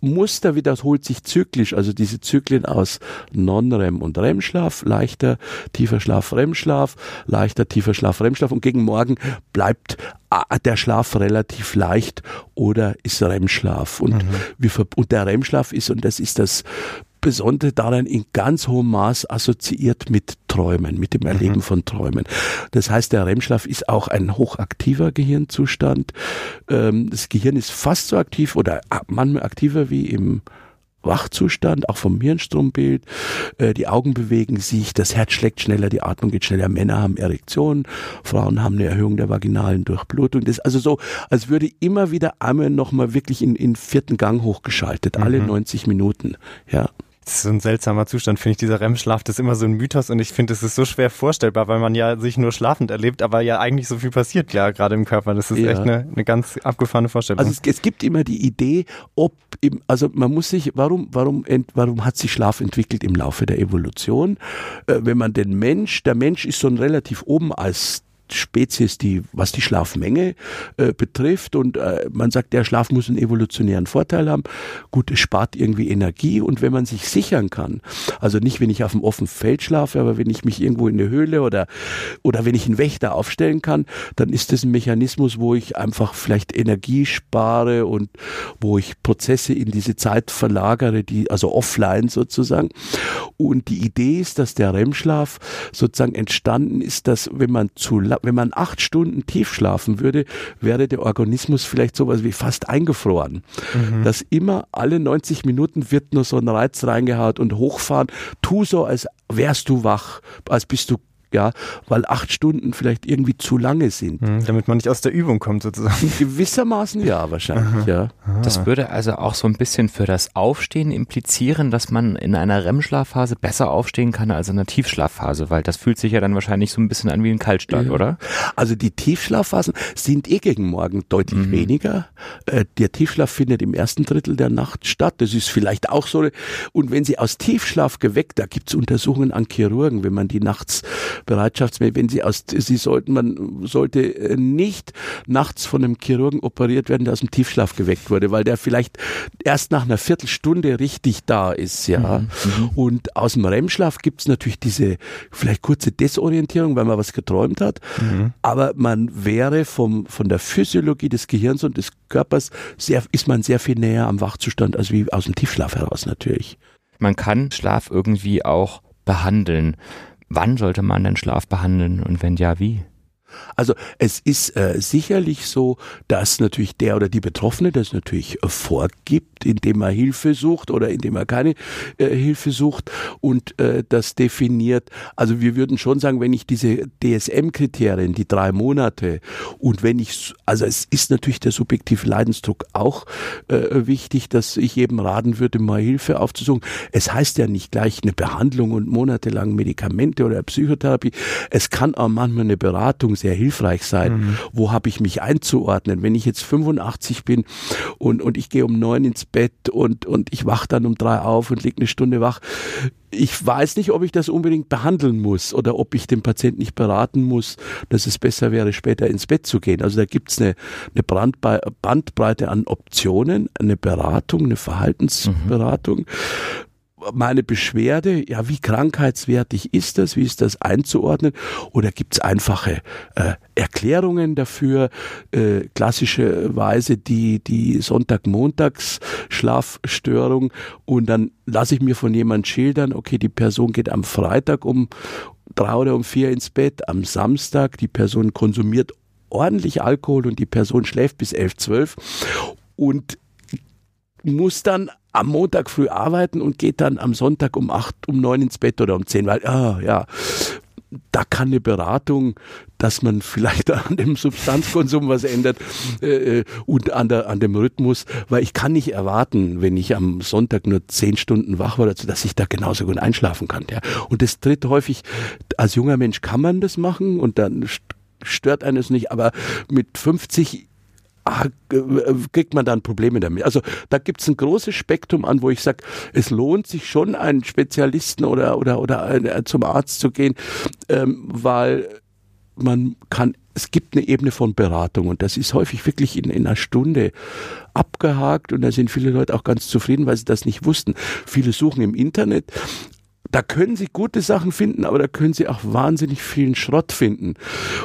Muster wiederholt sich zyklisch, also diese Zyklen aus Non-REM und REM-Schlaf, leichter, tiefer Schlaf, REM-Schlaf, leichter, tiefer Schlaf, REM-Schlaf und gegen Morgen bleibt ah, der Schlaf relativ leicht oder ist REM-Schlaf. Und, mhm. wir, und der REM-Schlaf ist, und das ist das Besondere daran in ganz hohem Maß assoziiert mit Träumen, mit dem Erleben mhm. von Träumen. Das heißt, der REM-Schlaf ist auch ein hochaktiver Gehirnzustand. Ähm, das Gehirn ist fast so aktiv oder manchmal aktiver wie im Wachzustand, auch vom Hirnstrombild. Äh, die Augen bewegen sich, das Herz schlägt schneller, die Atmung geht schneller. Männer haben Erektionen, Frauen haben eine Erhöhung der vaginalen Durchblutung. Das ist also so, als würde immer wieder einmal nochmal wirklich in, in vierten Gang hochgeschaltet, mhm. alle 90 Minuten. Ja. Das ist so ein seltsamer Zustand, finde ich, dieser REM-Schlaf. Das ist immer so ein Mythos und ich finde, das ist so schwer vorstellbar, weil man ja sich nur schlafend erlebt, aber ja eigentlich so viel passiert ja gerade im Körper. Das ist ja. echt eine, eine ganz abgefahrene Vorstellung. Also es, es gibt immer die Idee, ob, im, also man muss sich, warum, warum, warum hat sich Schlaf entwickelt im Laufe der Evolution? Äh, wenn man den Mensch, der Mensch ist so ein relativ oben als Spezies, die, was die Schlafmenge äh, betrifft. Und äh, man sagt, der Schlaf muss einen evolutionären Vorteil haben. Gut, es spart irgendwie Energie. Und wenn man sich sichern kann, also nicht, wenn ich auf dem offenen Feld schlafe, aber wenn ich mich irgendwo in eine Höhle oder, oder wenn ich einen Wächter aufstellen kann, dann ist das ein Mechanismus, wo ich einfach vielleicht Energie spare und wo ich Prozesse in diese Zeit verlagere, die, also offline sozusagen. Und die Idee ist, dass der REM-Schlaf sozusagen entstanden ist, dass wenn man zu wenn man acht Stunden tief schlafen würde, wäre der Organismus vielleicht sowas wie fast eingefroren. Mhm. Dass immer alle 90 Minuten wird nur so ein Reiz reingehaut und hochfahren. Tu so, als wärst du wach, als bist du ja, weil acht Stunden vielleicht irgendwie zu lange sind. Mhm, damit man nicht aus der Übung kommt sozusagen. <laughs> Gewissermaßen ja, wahrscheinlich, ja. Das würde also auch so ein bisschen für das Aufstehen implizieren, dass man in einer REM-Schlafphase besser aufstehen kann als in einer Tiefschlafphase, weil das fühlt sich ja dann wahrscheinlich so ein bisschen an wie ein Kaltstart, ja. oder? Also die Tiefschlafphasen sind eh gegen Morgen deutlich mhm. weniger. Äh, der Tiefschlaf findet im ersten Drittel der Nacht statt. Das ist vielleicht auch so. Und wenn sie aus Tiefschlaf geweckt, da gibt es Untersuchungen an Chirurgen, wenn man die nachts Bereitschaftsmäßig, wenn Sie aus, Sie sollten, man sollte äh, nicht nachts von einem Chirurgen operiert werden, der aus dem Tiefschlaf geweckt wurde, weil der vielleicht erst nach einer Viertelstunde richtig da ist, ja. Mhm. mhm. Und aus dem REM-Schlaf gibt es natürlich diese vielleicht kurze Desorientierung, weil man was geträumt hat. Mhm. Aber man wäre vom, von der Physiologie des Gehirns und des Körpers sehr, ist man sehr viel näher am Wachzustand als wie aus dem Tiefschlaf heraus natürlich. Man kann Schlaf irgendwie auch behandeln. Wann sollte man denn Schlaf behandeln und wenn ja, wie? Also es ist äh, sicherlich so, dass natürlich der oder die Betroffene das natürlich äh, vorgibt, indem er Hilfe sucht oder indem er keine äh, Hilfe sucht und äh, das definiert. Also wir würden schon sagen, wenn ich diese DSM-Kriterien, die drei Monate und wenn ich, also es ist natürlich der subjektive Leidensdruck auch äh, wichtig, dass ich eben raten würde, mal Hilfe aufzusuchen. Es heißt ja nicht gleich eine Behandlung und monatelang Medikamente oder Psychotherapie. Es kann auch manchmal eine Beratung sehr hilfreich sein. Mhm. Wo habe ich mich einzuordnen? Wenn ich jetzt 85 bin und, und ich gehe um neun ins Bett und, und ich wach dann um drei auf und liege eine Stunde wach, ich weiß nicht, ob ich das unbedingt behandeln muss oder ob ich den Patienten nicht beraten muss, dass es besser wäre, später ins Bett zu gehen. Also da gibt es eine, eine Bandbreite an Optionen, eine Beratung, eine Verhaltensberatung. Mhm meine Beschwerde, ja, wie krankheitswertig ist das, wie ist das einzuordnen? Oder gibt es einfache äh, Erklärungen dafür, äh, klassischerweise die, die Sonntag-Montags-Schlafstörung. Und dann lasse ich mir von jemand schildern, okay, die Person geht am Freitag um drei oder um vier ins Bett, am Samstag, die Person konsumiert ordentlich Alkohol und die Person schläft bis elf, zwölf und muss dann am Montag früh arbeiten und geht dann am Sonntag um acht, um neun ins Bett oder um zehn, weil, ah, ja, da kann eine Beratung, dass man vielleicht <laughs> an dem Substanzkonsum was ändert äh, und an, der, an dem Rhythmus, weil ich kann nicht erwarten, wenn ich am Sonntag nur zehn Stunden wach war, dass ich da genauso gut einschlafen kann. Ja. Und das tritt häufig, als junger Mensch kann man das machen und dann stört eines nicht, aber mit 50 ah, kriegt man dann Probleme damit. Also da gibt es ein großes Spektrum an, wo ich sage, es lohnt sich schon, einen Spezialisten oder, oder, oder äh, zum Arzt zu gehen, ähm, weil man kann, es gibt eine Ebene von Beratung und das ist häufig wirklich in, in einer Stunde abgehakt und da sind viele Leute auch ganz zufrieden, weil sie das nicht wussten. Viele suchen im Internet da können Sie gute Sachen finden, aber da können Sie auch wahnsinnig vielen Schrott finden.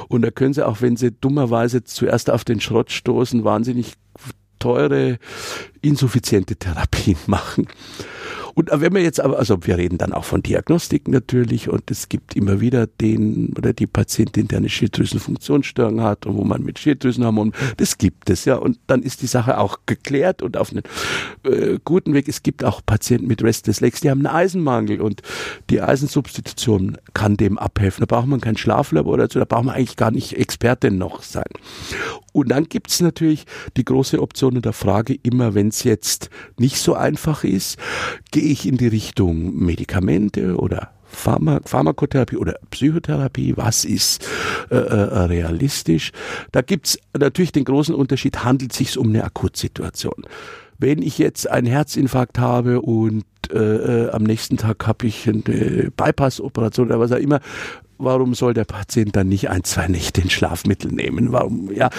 Und da können Sie auch, wenn Sie dummerweise zuerst auf den Schrott stoßen, wahnsinnig teure, insuffiziente Therapien <laughs> machen. Und wenn wir jetzt aber, also wir reden dann auch von Diagnostik natürlich und es gibt immer wieder den oder die Patientin, der eine Schilddrüsenfunktionsstörung hat und wo man mit Schilddrüsenhormon, das gibt es ja und dann ist die Sache auch geklärt und auf einem äh, guten Weg. Es gibt auch Patienten mit Restless Legs, die haben einen Eisenmangel und die Eisensubstitution kann dem abhelfen. Da braucht man kein Schlaflabor dazu, da braucht man eigentlich gar nicht Expertin noch sein. Und dann gibt es natürlich die große Option der Frage immer, wenn es jetzt nicht so einfach ist, gehe ich in die Richtung Medikamente oder Pharma Pharmakotherapie oder Psychotherapie, was ist äh, äh, realistisch? Da gibt's natürlich den großen Unterschied, handelt es sich um eine Akutsituation. Wenn ich jetzt einen Herzinfarkt habe und äh, äh am nächsten Tag habe ich eine Bypass-Operation oder was auch immer, warum soll der Patient dann nicht ein, zwei Nächte ein Schlafmittel nehmen? Warum, ja,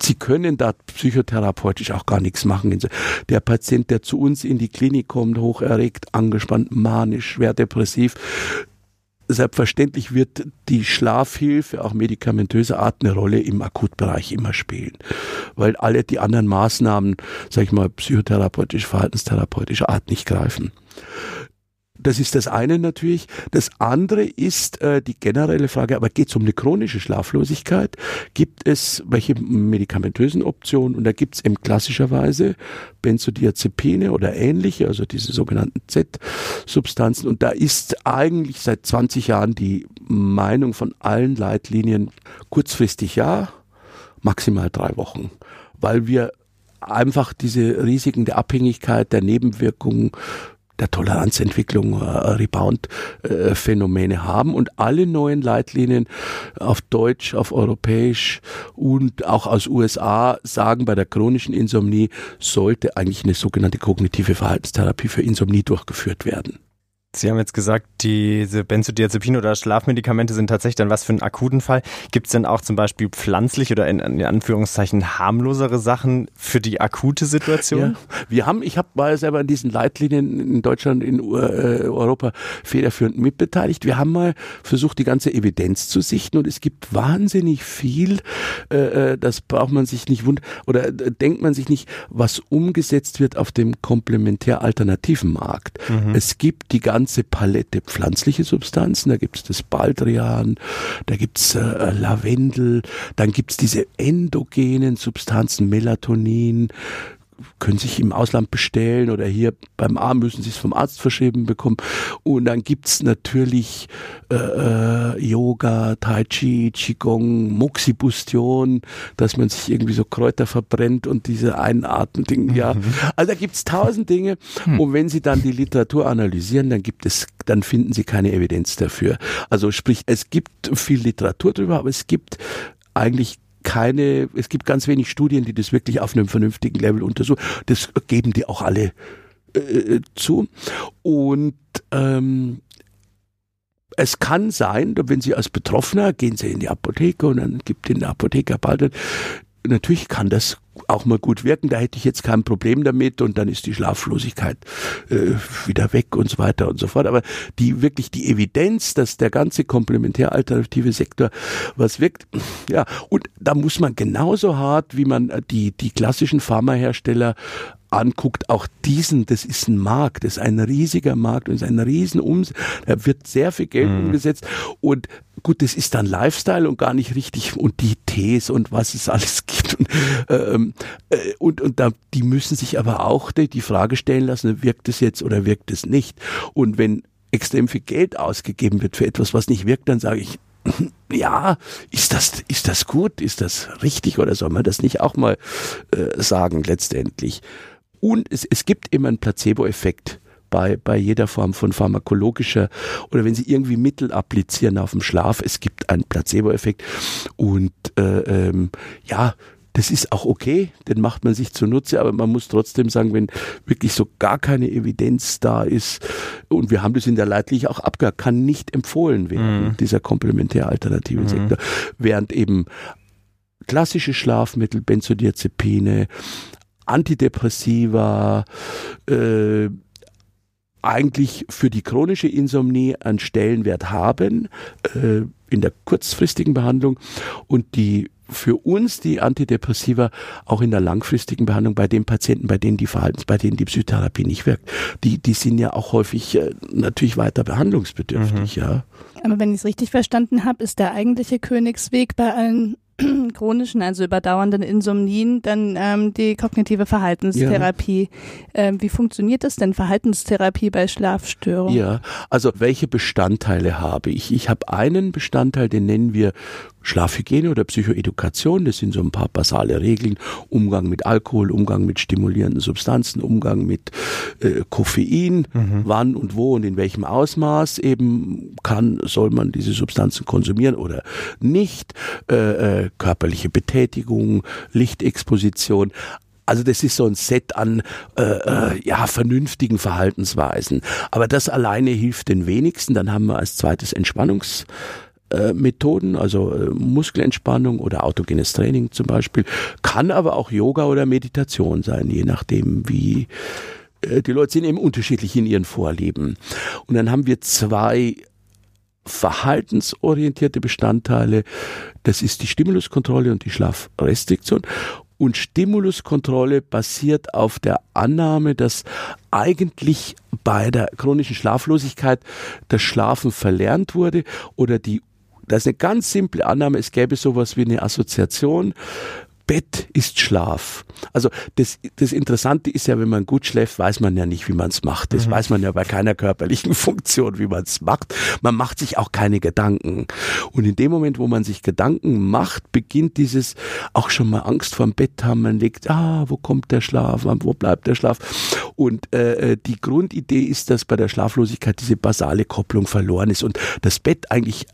Sie können da psychotherapeutisch auch gar nichts machen. Der Patient, der zu uns in die Klinik kommt, hoch erregt, angespannt, manisch, schwer depressiv, Selbstverständlich wird die Schlafhilfe, auch medikamentöser Art, eine Rolle im Akutbereich immer spielen. Weil alle die anderen Maßnahmen, sag ich mal, psychotherapeutisch, verhaltenstherapeutischer Art nicht greifen. Das ist das eine natürlich. Das andere ist äh, die generelle Frage, aber geht es um eine chronische Schlaflosigkeit? Gibt es welche medikamentösen Optionen? Und da gibt es eben klassischerweise Benzodiazepine oder ähnliche, also diese sogenannten Z-Substanzen. Und da ist eigentlich seit 20 Jahren die Meinung von allen Leitlinien kurzfristig ja, maximal drei Wochen. Weil wir einfach diese Risiken der Abhängigkeit, der Nebenwirkungen der Toleranzentwicklung äh, Rebound-Phänomene haben und alle neuen Leitlinien auf Deutsch, auf Europäisch und auch aus USA sagen, bei der chronischen Insomnie sollte eigentlich eine sogenannte kognitive Verhaltenstherapie für Insomnie durchgeführt werden. Sie haben jetzt gesagt, diese Benzodiazepine oder Schlafmedikamente sind tatsächlich dann was für einen akuten Fall. Gibt es denn auch zum Beispiel pflanzliche oder in, in, Anführungszeichen harmlosere Sachen für die akute Situation? Ja. Wir haben, ich habe mal selber an diesen Leitlinien in Deutschland, in äh, Europa federführend mitbeteiligt. Wir haben mal versucht, die ganze Evidenz zu sichten und es gibt wahnsinnig viel, äh, äh das braucht man sich nicht wundern, oder äh, denkt man sich nicht, was umgesetzt wird auf dem komplementär-alternativen Markt. Mhm. Es gibt die ganze ganze Palette pflanzliche Substanzen. Da gibt es das Baldrian, da gibt es äh, Lavendel, dann gibt es diese endogenen Substanzen, Melatonin, können sich im Ausland bestellen oder hier beim Arm müssen sie es vom Arzt verschrieben bekommen. Und dann gibt's natürlich äh, äh, Yoga, Tai Chi, Qigong, Moxibustion, dass man sich irgendwie so Kräuter verbrennt und diese Einatmen-Dinge, ja. Mhm. Also da gibt's tausend Dinge. Hm. Und wenn Sie dann die Literatur analysieren, dann gibt es, dann finden Sie keine Evidenz dafür. Also sprich, es gibt viel Literatur drüber, aber es gibt eigentlich keine, es gibt ganz wenig Studien, die das wirklich auf einem vernünftigen Level untersuchen. Das geben die auch alle äh, zu. Und ähm, es kann sein, wenn Sie als Betroffener gehen Sie in die Apotheke und dann gibt Ihnen der Apotheker bald natürlich kann das auch mal gut wirken, da hätte ich jetzt kein Problem damit und dann ist die Schlaflosigkeit äh, wieder weg und so weiter und so fort. Aber die wirklich die Evidenz, dass der ganze komplementär-alternative Sektor was wirkt, ja, und da muss man genauso hart, wie man die, die klassischen Pharmahersteller anguckt, auch diesen, das ist ein Markt, das ist ein riesiger Markt und ist ein riesen Umsatz, da wird sehr viel Geld mhm. umgesetzt und gut, das ist dann Lifestyle und gar nicht richtig und die Tees und was es alles <laughs> gibt und, ähm, äh, und, und da, die müssen sich aber auch die, die Frage stellen lassen, wirkt es jetzt oder wirkt es nicht und wenn extrem viel Geld ausgegeben wird für etwas, was nicht wirkt, dann sage ich, <clears throat> ja, ist das, ist das gut? Ist das richtig oder soll man das nicht auch mal äh, sagen letztendlich? Und es, es gibt immer einen Placebo-Effekt bei, bei jeder Form von pharmakologischer oder wenn Sie irgendwie Mittel applizieren auf den Schlaf, es gibt einen Placebo-Effekt. Und äh, ähm, ja, das ist auch okay, den macht man sich zunutze, aber man muss trotzdem sagen, wenn wirklich so gar keine Evidenz da ist, und wir haben das in der Leitlinie auch abgehakt, kann nicht empfohlen werden, mhm. dieser komplementär-alternative mhm. Sektor, während eben klassische Schlafmittel, Benzodiazepine, Antidepressiva, äh, eigentlich für die chronische Insomnie einen Stellenwert haben äh, in der kurzfristigen Behandlung und die für uns die Antidepressiva auch in der langfristigen Behandlung bei den Patienten, bei denen die Verhaltens, bei denen die Psychotherapie nicht wirkt. Die, die sind ja auch häufig äh, natürlich weiter behandlungsbedürftig, mhm. ja. Aber wenn ich es richtig verstanden habe, ist der eigentliche Königsweg bei allen chronischen, also überdauernden Insomnien, dann ähm, die kognitive Verhaltenstherapie. Ja. Ähm, wie funktioniert das denn, Verhaltenstherapie bei Schlafstörungen? Ja, also welche Bestandteile habe ich? Ich habe einen Bestandteil, den nennen wir Schlafhygiene oder Psychoedukation, das sind so ein paar basale Regeln, Umgang mit Alkohol, Umgang mit stimulierenden Substanzen, Umgang mit äh, Koffein, mhm. wann und wo und in welchem Ausmaß eben kann, soll man diese Substanzen konsumieren oder nicht, äh, äh, körperliche Betätigung, Lichtexposition, also das ist so ein Set an äh, äh, ja vernünftigen Verhaltensweisen. Aber das alleine hilft den wenigsten. Dann haben wir als zweites Entspannungs äh, Methoden, also äh, Muskelentspannung oder autogenes Training zum Beispiel, kann aber auch Yoga oder Meditation sein, je nachdem wie äh, die Leute sind eben unterschiedlich in ihren Vorlieben. Und dann haben wir zwei verhaltensorientierte Bestandteile. Das ist die Stimuluskontrolle und die Schlafrestriktion. Und Stimuluskontrolle basiert auf der Annahme, dass eigentlich bei der chronischen Schlaflosigkeit das Schlafen verlernt wurde oder die das ist eine ganz simple Annahme, es gäbe sowas wie eine Assoziation. Bett ist Schlaf. Also das, das Interessante ist ja, wenn man gut schläft, weiß man ja nicht, wie man es macht. Das mhm. weiß man ja bei keiner körperlichen <laughs> Funktion, wie man es macht. Man macht sich auch keine Gedanken. Und in dem Moment, wo man sich Gedanken macht, beginnt dieses auch schon mal Angst vorm Bett haben. Man legt, ah, wo kommt der Schlaf? Wo bleibt der Schlaf? Und äh, äh die Grundidee ist, dass bei der Schlaflosigkeit diese basale Kopplung verloren ist und das Bett eigentlich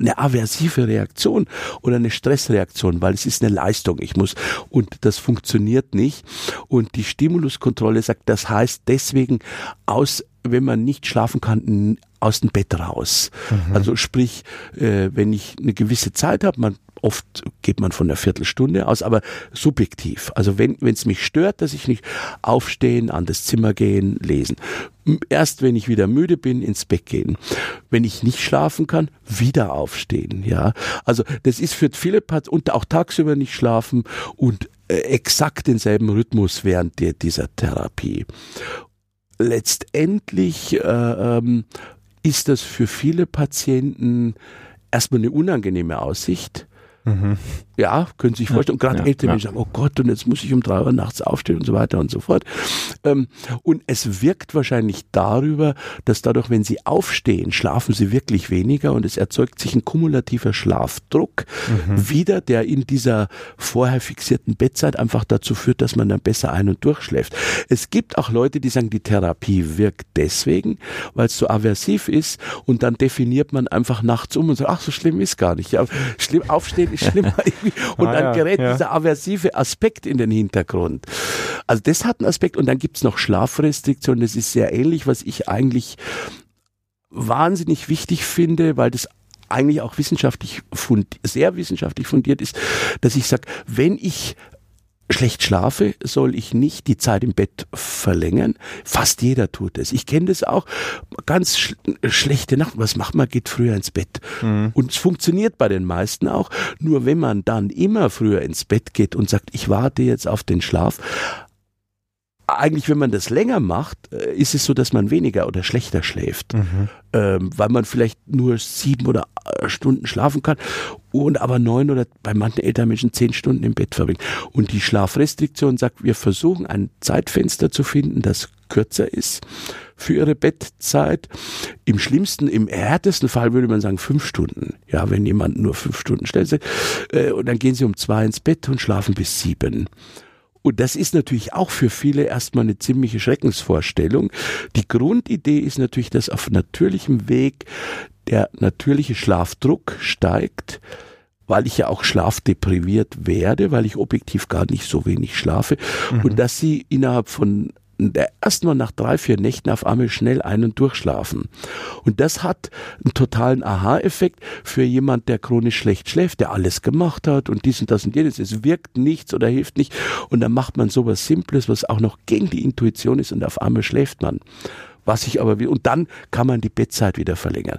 eine aversive Reaktion oder eine Stressreaktion, weil es ist eine Leistung. Ich muss und das funktioniert nicht. Und die Stimuluskontrolle sagt, das heißt deswegen aus wenn man nicht schlafen kann, aus dem Bett raus. Mhm. Also sprich, äh, wenn ich eine gewisse Zeit habe, man oft geht man von einer Viertelstunde aus, aber subjektiv. Also wenn es mich stört, dass ich nicht aufstehen, an das Zimmer gehen, lesen. Erst wenn ich wieder müde bin, ins Bett gehen. Wenn ich nicht schlafen kann, wieder aufstehen. Ja, also das ist für viele und auch tagsüber nicht schlafen und äh, exakt denselben Rhythmus während der, dieser Therapie. Letztendlich äh, ähm, ist das für viele Patienten erstmal eine unangenehme Aussicht. Mhm. Ja, können Sie sich vorstellen. Und gerade ja, ältere ja. Menschen sagen, oh Gott, und jetzt muss ich um drei Uhr nachts aufstehen und so weiter und so fort. Ähm, und es wirkt wahrscheinlich darüber, dass dadurch, wenn Sie aufstehen, schlafen Sie wirklich weniger und es erzeugt sich ein kumulativer Schlafdruck mhm. wieder, der in dieser vorher fixierten Bettzeit einfach dazu führt, dass man dann besser ein- und durchschläft. Es gibt auch Leute, die sagen, die Therapie wirkt deswegen, weil es so aversiv ist und dann definiert man einfach nachts um und sagt, ach, so schlimm ist gar nicht. Ja, schlimm aufstehen ist <laughs> schlimmer. und ah, dann gerät ja. dieser aversive Aspekt in den Hintergrund. Also das hat einen Aspekt und dann gibt's noch Schlafrestriktionen. Das ist sehr ähnlich, was ich eigentlich wahnsinnig wichtig finde, weil das eigentlich auch wissenschaftlich fund, sehr wissenschaftlich fundiert ist, dass ich sage, wenn ich schlecht schlafe, soll ich nicht die Zeit im Bett verlängern. Fast jeder tut es. Ich kenne das auch. Ganz sch schlechte Nacht. Was macht man? Geht früher ins Bett. Mhm. Und es funktioniert bei den meisten auch. Nur wenn man dann immer früher ins Bett geht und sagt, ich warte jetzt auf den Schlaf, eigentlich, wenn man das länger macht, äh, ist es so, dass man weniger oder schlechter schläft, mhm. ähm, weil man vielleicht nur sieben oder äh, Stunden schlafen kann und aber neun oder bei manchen älteren Menschen zehn Stunden im Bett verbringt. Und die Schlafrestriktion sagt, wir versuchen ein Zeitfenster zu finden, das kürzer ist für ihre Bettzeit. Im schlimmsten, im härtesten Fall würde man sagen fünf Stunden. Ja, wenn jemand nur fünf Stunden stellt, äh, und dann gehen sie um zwei ins Bett und schlafen bis sieben. Und das ist natürlich auch für viele erstmal eine ziemliche Schreckensvorstellung. Die Grundidee ist natürlich, dass auf natürlichem Weg der natürliche Schlafdruck steigt, weil ich ja auch schlafdepriviert werde, weil ich objektiv gar nicht so wenig schlafe mhm. und dass sie innerhalb von erstmal nach drei, vier Nächten auf einmal schnell ein- und durchschlafen. Und das hat einen totalen Aha-Effekt für jemand, der chronisch schlecht schläft, der alles gemacht hat und dies und das und jenes. Es wirkt nichts oder hilft nicht. Und dann macht man sowas Simples, was auch noch gegen die Intuition ist und auf einmal schläft man was ich aber will. Und dann kann man die Bettzeit wieder verlängern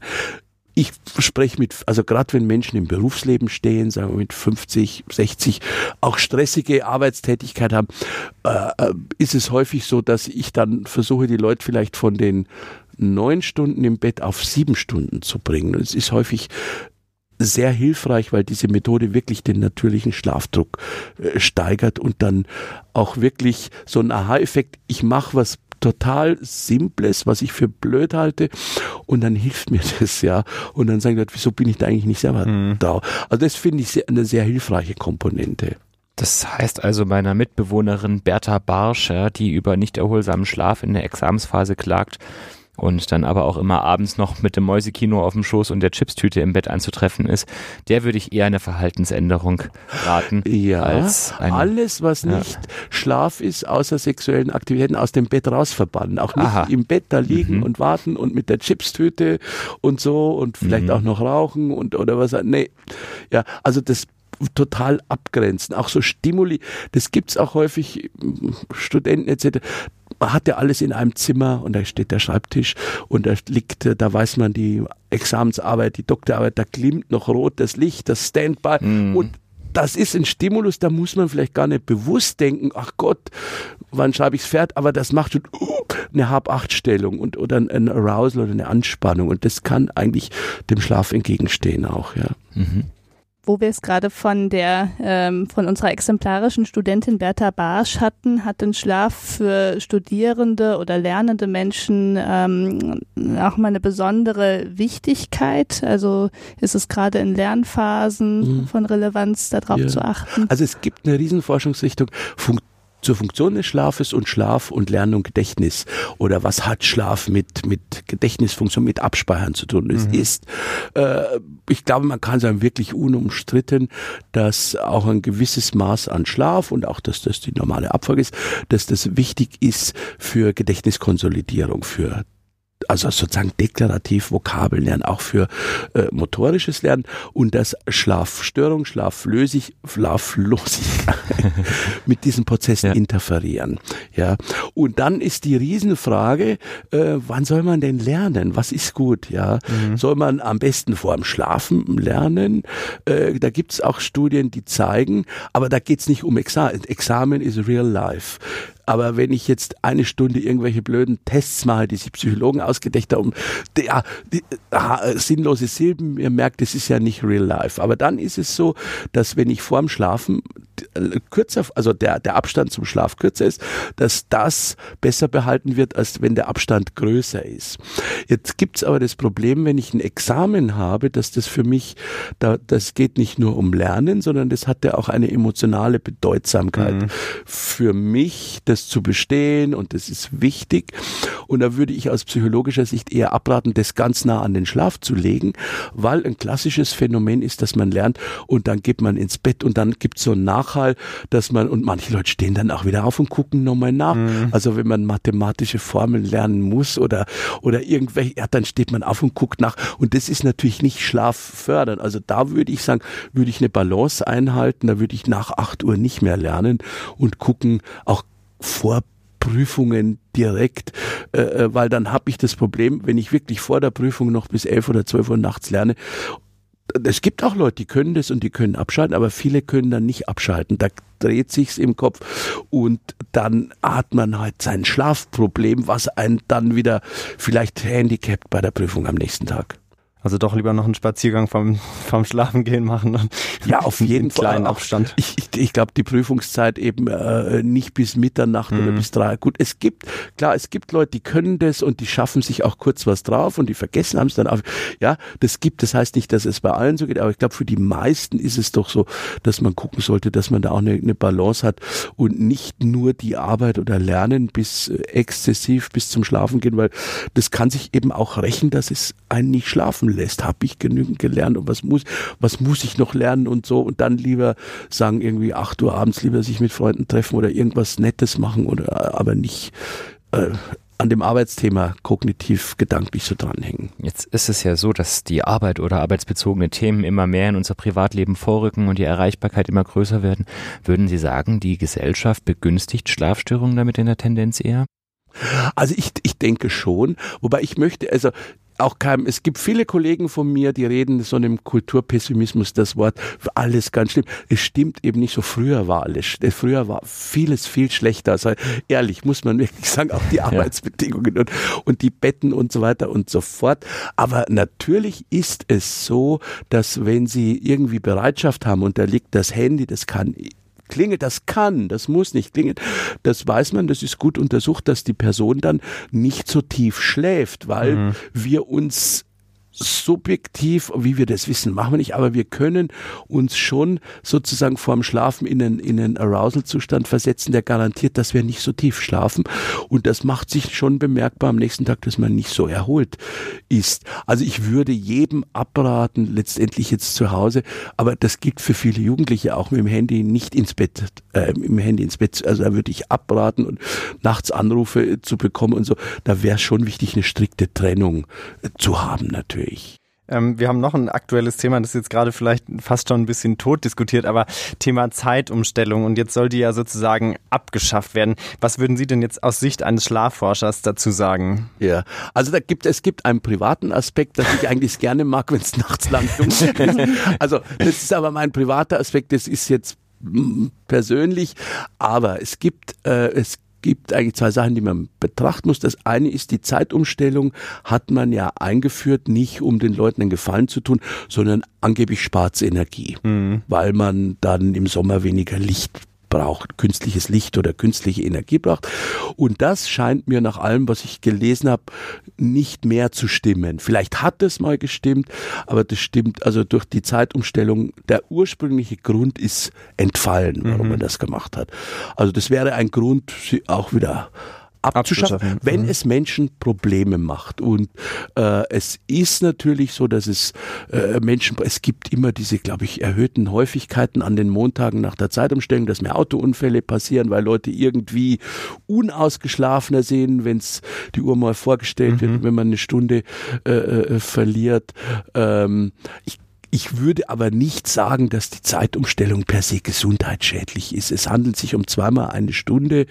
ich spreche mit, also gerade wenn Menschen im Berufsleben stehen, sagen wir mit 50, 60, auch stressige Arbeitstätigkeit haben, äh, äh, ist es häufig so, dass ich dann versuche, die Leute vielleicht von den neun Stunden im Bett auf sieben Stunden zu bringen. Und es ist häufig sehr hilfreich, weil diese Methode wirklich den natürlichen Schlafdruck äh, steigert und dann auch wirklich so ein Aha-Effekt, ich mache was total Simples, was ich für blöd halte. Und dann hilft mir <laughs> das, ja. Und dann sagen die Leute, wieso bin ich da eigentlich nicht selber mhm. da? Also das finde ich sehr, eine sehr hilfreiche Komponente. Das heißt also meiner Mitbewohnerin Bertha Barscher, die über nicht erholsamen Schlaf in der Examensphase klagt, und dann aber auch immer abends noch mit dem Mäusekino auf dem Schoß und der Chipstüte im Bett anzutreffen ist, der würde ich eher eine Verhaltensänderung raten. Ja, als eine, alles, was ja. nicht Schlaf ist, außer sexuellen Aktivitäten, aus dem Bett raus verbannen. Auch nicht Aha. im Bett da liegen mhm. und warten und mit der Chipstüte und so und vielleicht mhm. auch noch rauchen und oder was. Nee, ja, also das total abgrenzen. Auch so Stimuli, das gibt's auch häufig, Studenten etc hat ja alles in einem Zimmer und da steht der Schreibtisch und da liegt, da weiß man die Examensarbeit, die Doktorarbeit, da glimmt noch rot das Licht, das Standby mhm. und das ist ein Stimulus, da muss man vielleicht gar nicht bewusst denken, ach Gott, wann schreibe ich es fertig, aber das macht schon uh, eine Hab-Acht-Stellung und oder ein Arousal oder eine Anspannung und das kann eigentlich dem Schlaf entgegenstehen auch, ja. Mhm wo wir es gerade von der ähm, von unserer exemplarischen Studentin Bertha Barsch hatten, hat den Schlaf für Studierende oder lernende Menschen ähm, auch mal eine besondere Wichtigkeit. Also ist es gerade in Lernphasen mhm. von Relevanz, darauf ja. zu achten? Also es gibt eine Riesenforschungsrichtung, Funk zur Funktion des Schlafes und Schlaf und Lernen und Gedächtnis oder was hat Schlaf mit mit Gedächtnisfunktion mit Abspeichern zu tun? Es mhm. ist, äh, ich glaube, man kann sagen wirklich unumstritten, dass auch ein gewisses Maß an Schlaf und auch, dass das die normale Abfolge ist, dass das wichtig ist für Gedächtniskonsolidierung, für also sozusagen deklarativ Vokabeln lernen, auch für äh, motorisches Lernen und das Schlafstörung, Schlaflösig, Schlaflosigkeit mit diesen Prozessen ja. interferieren. Ja, und dann ist die Riesenfrage, äh, wann soll man denn lernen? Was ist gut? Ja, mhm. soll man am besten vor dem Schlafen lernen? Äh, da gibt es auch Studien, die zeigen, aber da geht es nicht um Examen. Examen ist real life. Aber wenn ich jetzt eine Stunde irgendwelche blöden Tests mache, die sich Psychologen ausgedacht haben, der, die, äh, sinnlose Silben, ihr merkt, das ist ja nicht real life. Aber dann ist es so, dass wenn ich vorm Schlafen äh, kürzer, also der, der Abstand zum Schlaf kürzer ist, dass das besser behalten wird, als wenn der Abstand größer ist. Jetzt gibt's aber das Problem, wenn ich ein Examen habe, dass das für mich, da, das geht nicht nur um Lernen, sondern das hat ja auch eine emotionale Bedeutsamkeit. Mhm. Für mich, das zu bestehen und das ist wichtig. Und da würde ich aus psychologischer Sicht eher abraten, das ganz nah an den Schlaf zu legen, weil ein klassisches Phänomen ist, dass man lernt und dann geht man ins Bett und dann gibt's so ein Nachhall, dass man, und manche Leute stehen dann auch wieder auf und gucken nochmal nach. Mhm. Also wenn man mathematische Formeln lernen muss oder, oder irgendwelche, ja, dann steht man auf und guckt nach. Und das ist natürlich nicht schlaffördernd. Also da würde ich sagen, würde ich eine Balance einhalten, da würde ich nach acht Uhr nicht mehr lernen und gucken, auch vor Prüfungen direkt, äh, äh weil dann habe ich das Problem, wenn ich wirklich vor der Prüfung noch bis elf oder zwölf Uhr nachts lerne, es gibt auch Leute, die können das und die können abschalten, aber viele können dann nicht abschalten. Da dreht sich's im Kopf und dann hat man halt sein Schlafproblem, was einen dann wieder vielleicht handicapt bei der Prüfung am nächsten Tag. Also doch lieber noch einen Spaziergang vom, <laughs> vom Schlafengehen machen. Und ja, auf <laughs> jeden Fall. Kleinen Abstand. Ich, ich, ich glaube, die Prüfungszeit eben äh, nicht bis Mitternacht mhm. oder bis drei. Gut, es gibt, klar, es gibt Leute, die können das und die schaffen sich auch kurz was drauf und die vergessen haben es dann auch. Ja, das gibt, das heißt nicht, dass es bei allen so geht, aber ich glaube, für die meisten ist es doch so, dass man gucken sollte, dass man da auch eine, eine Balance hat und nicht nur die Arbeit oder Lernen bis äh, exzessiv bis zum Schlafen gehen, weil das kann sich eben auch rächen, dass es einen nicht schlafen lässt. Habe ich genügend gelernt und was muss, was muss ich noch lernen und so und dann lieber sagen irgendwie acht Uhr abends lieber sich mit Freunden treffen oder irgendwas Nettes machen oder aber nicht äh, an dem Arbeitsthema kognitiv gedanklich so dranhängen. Jetzt ist es ja so, dass die Arbeit oder arbeitsbezogene Themen immer mehr in unser Privatleben vorrücken und die Erreichbarkeit immer größer werden. Würden Sie sagen, die Gesellschaft begünstigt Schlafstörungen damit in der Tendenz eher? Also ich, ich denke schon, wobei ich möchte, also auch kein, es gibt viele Kollegen von mir, die reden so einem Kulturpessimismus das Wort, alles ganz schlimm. Es stimmt eben nicht so. Früher war alles, früher war vieles viel schlechter. Also ehrlich, muss man wirklich sagen, auch die Arbeitsbedingungen und, und die Betten und so weiter und so fort. Aber natürlich ist es so, dass wenn Sie irgendwie Bereitschaft haben und da liegt das Handy, das kann klingelt, das kann, das muss nicht klingeln. Das weiß man, das ist gut untersucht, dass die Person dann nicht so tief schläft, weil mhm. wir uns subjektiv, wie wir das wissen, machen wir nicht, aber wir können uns schon sozusagen vorm Schlafen in einen, in einen Arousal-Zustand versetzen, der garantiert, dass wir nicht so tief schlafen. Und das macht sich schon bemerkbar am nächsten Tag, dass man nicht so erholt ist. Also ich würde jedem abraten, letztendlich jetzt zu Hause, aber das gilt für viele Jugendliche auch mit dem Handy nicht ins Bett, äh, im Handy ins Bett. Also da würde ich abraten und nachts Anrufe zu bekommen und so. Da wäre schon wichtig, eine strikte Trennung äh, zu haben natürlich natürlich. Ähm, wir haben noch ein aktuelles Thema, das ist jetzt gerade vielleicht fast schon ein bisschen tot diskutiert, aber Thema Zeitumstellung und jetzt soll die ja sozusagen abgeschafft werden. Was würden Sie denn jetzt aus Sicht eines Schlafforschers dazu sagen? Ja, also da gibt es gibt einen privaten Aspekt, dass ich eigentlich gerne mag, wenn es nachts lang dunkel. Also das ist aber mein privater Aspekt, das ist jetzt persönlich, aber es gibt äh, es gibt eigentlich zwei Sachen, die man betrachten muss. Das eine ist, die Zeitumstellung hat man ja eingeführt, nicht um den Leuten einen Gefallen zu tun, sondern angeblich spart Energie, mhm. weil man dann im Sommer weniger Licht braucht, künstliches Licht oder künstliche Energie braucht. Und das scheint mir nach allem, was ich gelesen habe, nicht mehr zu stimmen. Vielleicht hat es mal gestimmt, aber das stimmt, also durch die Zeitumstellung, der ursprüngliche Grund ist entfallen, warum mhm. man das gemacht hat. Also das wäre ein Grund, auch wieder abzuschaffen, Abzuschaffen. wenn Mhm. es Menschen Probleme macht. Und äh, es ist natürlich so, dass es äh, Menschen, es gibt immer diese, glaube ich, erhöhten Häufigkeiten an den Montagen nach der Zeitumstellung, dass mehr Autounfälle passieren, weil Leute irgendwie unausgeschlafener sehen, wenn es die Uhr mal vorgestellt wird, wenn man eine Stunde äh, äh, verliert. Ähm, ich ich würde aber nicht sagen, dass die Zeitumstellung per se gesundheitsschädlich ist. Es handelt sich um zweimal eine Stunde.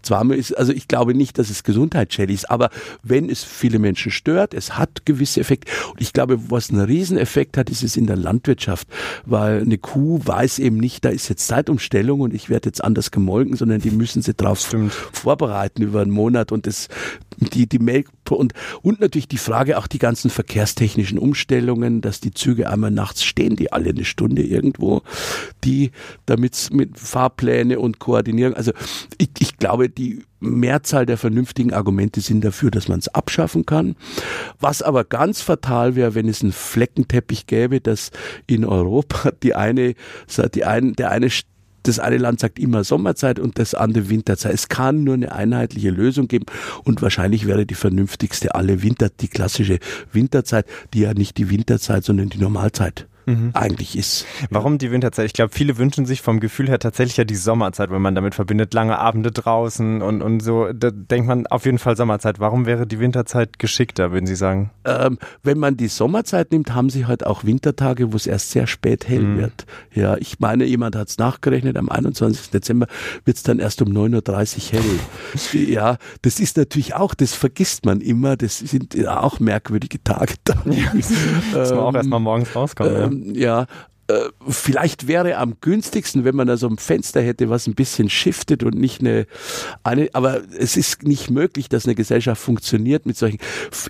Zweimal ist, also ich glaube nicht, dass es gesundheitsschädlich ist, aber wenn es viele Menschen stört, es hat gewisse Effekte. Und ich glaube, was einen Rieseneffekt hat, ist es in der Landwirtschaft, weil eine Kuh weiß eben nicht, da ist jetzt Zeitumstellung und ich werde jetzt anders gemolken, sondern die müssen sie drauf Stimmt. vorbereiten über einen Monat und das, die, die Melk und, und natürlich die Frage auch die ganzen verkehrstechnischen Umstellungen, dass die Züge einmal nachts stehen, die alle eine Stunde irgendwo, die damit mit Fahrpläne und Koordinierung, also ich, ich glaube, die Mehrzahl der vernünftigen Argumente sind dafür, dass man es abschaffen kann. Was aber ganz fatal wäre, wenn es einen Fleckenteppich gäbe, dass in Europa die eine, die ein, der eine das eine Land sagt immer Sommerzeit und das andere Winterzeit. Es kann nur eine einheitliche Lösung geben und wahrscheinlich wäre die vernünftigste alle Winter, die klassische Winterzeit, die ja nicht die Winterzeit, sondern die Normalzeit eigentlich ist. Warum die Winterzeit? Ich glaube, viele wünschen sich vom Gefühl her tatsächlich ja die Sommerzeit, wenn man damit verbindet, lange Abende draußen und, und so. Da denkt man auf jeden Fall Sommerzeit. Warum wäre die Winterzeit geschickter, würden Sie sagen? Ähm, wenn man die Sommerzeit nimmt, haben sie halt auch Wintertage, wo es erst sehr spät hell Mhm. wird. Ja, ich meine, jemand hat es nachgerechnet, am 21. Dezember wird es dann erst um 9.30 Uhr hell. <laughs> ja, das ist natürlich auch, das vergisst man immer, das sind ja auch merkwürdige Tage dann. Dass man auch Ähm, erstmal morgens rauskommt. ja. Ja. Äh, Vielleicht wäre am günstigsten, wenn man da so ein Fenster hätte, was ein bisschen shiftet und nicht eine, eine, aber es ist nicht möglich, dass eine Gesellschaft funktioniert mit solchen.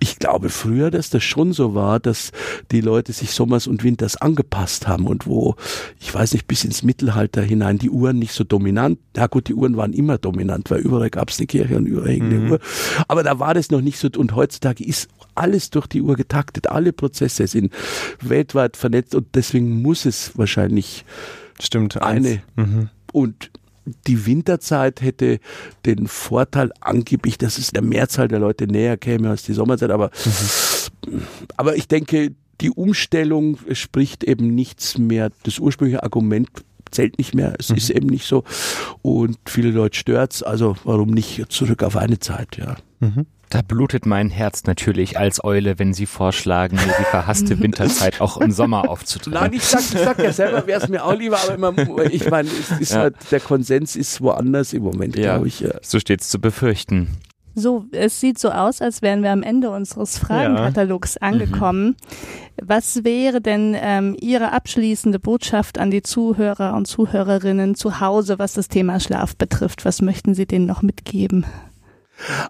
Ich glaube früher, dass das schon so war, dass die Leute sich Sommers und Winters angepasst haben und wo, ich weiß nicht, bis ins Mittelalter hinein die Uhren nicht so dominant, ja gut, die Uhren waren immer dominant, weil überall gab es eine Kirche und überall hing eine Uhr. Aber da war das noch nicht so und heutzutage ist alles durch die Uhr getaktet, alle Prozesse sind weltweit vernetzt und deswegen muss es wahrscheinlich Stimmt. eine. Mhm. und die Winterzeit hätte den Vorteil angeblich, dass es der Mehrzahl der Leute näher käme als die Sommerzeit, aber, aber ich denke, die Umstellung spricht eben nichts mehr. Das ursprüngliche Argument zählt nicht mehr. Es ist eben nicht so. Und viele Leute stört's. Also warum nicht zurück auf eine Zeit, ja. Da blutet mein Herz natürlich als Eule, wenn Sie vorschlagen, mir die verhasste Winterzeit auch im Sommer aufzutreiben. Nein, ich sag, ich sag ja selber, wäre es mir auch lieber, aber immer, ich meine, es Ja. halt, der Konsens ist woanders im Moment, Ja. glaube ich. Ja. So steht's zu befürchten. So, es sieht so aus, als wären wir am Ende unseres Fragenkatalogs angekommen. Was wäre denn ähm, Ihre abschließende Botschaft an die Zuhörer und Zuhörerinnen zu Hause, was das Thema Schlaf betrifft? Was möchten Sie denen noch mitgeben?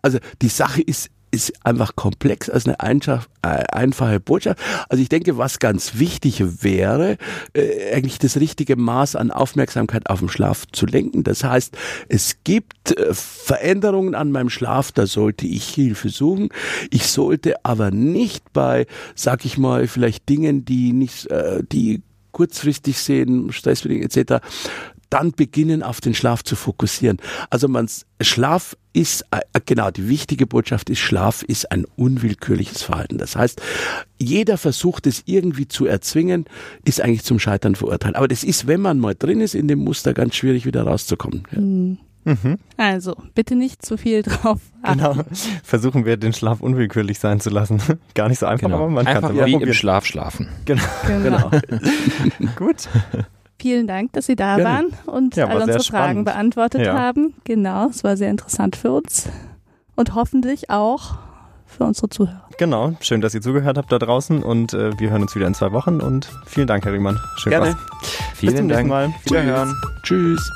Also die Sache ist ist einfach komplex als eine äh, einfache Botschaft. Also ich denke, was ganz wichtig wäre, äh, eigentlich das richtige Maß an Aufmerksamkeit auf den Schlaf zu lenken. Das heißt, es gibt äh, Veränderungen an meinem Schlaf, da sollte ich Hilfe suchen. Ich sollte aber nicht bei, sag ich mal, vielleicht Dingen, die nicht, äh, die kurzfristig sehen, stressbedingt etc., dann beginnen auf den Schlaf zu fokussieren. Also man Schlaf ist äh, genau die wichtige Botschaft ist Schlaf ist ein unwillkürliches Verhalten. Das heißt, jeder versucht es irgendwie zu erzwingen, ist eigentlich zum Scheitern verurteilt. Aber das ist, wenn man mal drin ist in dem Muster, ganz schwierig wieder rauszukommen. Ja. Also, bitte nicht zu viel drauf achten. Genau. Versuchen wir, den Schlaf unwillkürlich sein zu lassen. <laughs> Gar nicht so einfach, aber man kann Genau. Einfach es wie mal im Schlaf schlafen. Genau. Genau. <laughs> Gut. Vielen Dank, dass Sie da Gerne. waren und Ja, war all unsere Fragen beantwortet Ja. haben. Genau, es war sehr interessant für uns und hoffentlich auch für unsere Zuhörer. Genau. Schön, dass ihr zugehört habt da draußen und äh, wir hören uns wieder in zwei Wochen und vielen Dank, Herr Riemann. Schön Gerne. war's. Vielen zum nächsten Dank. Mal. Wiederhören. Tschüss.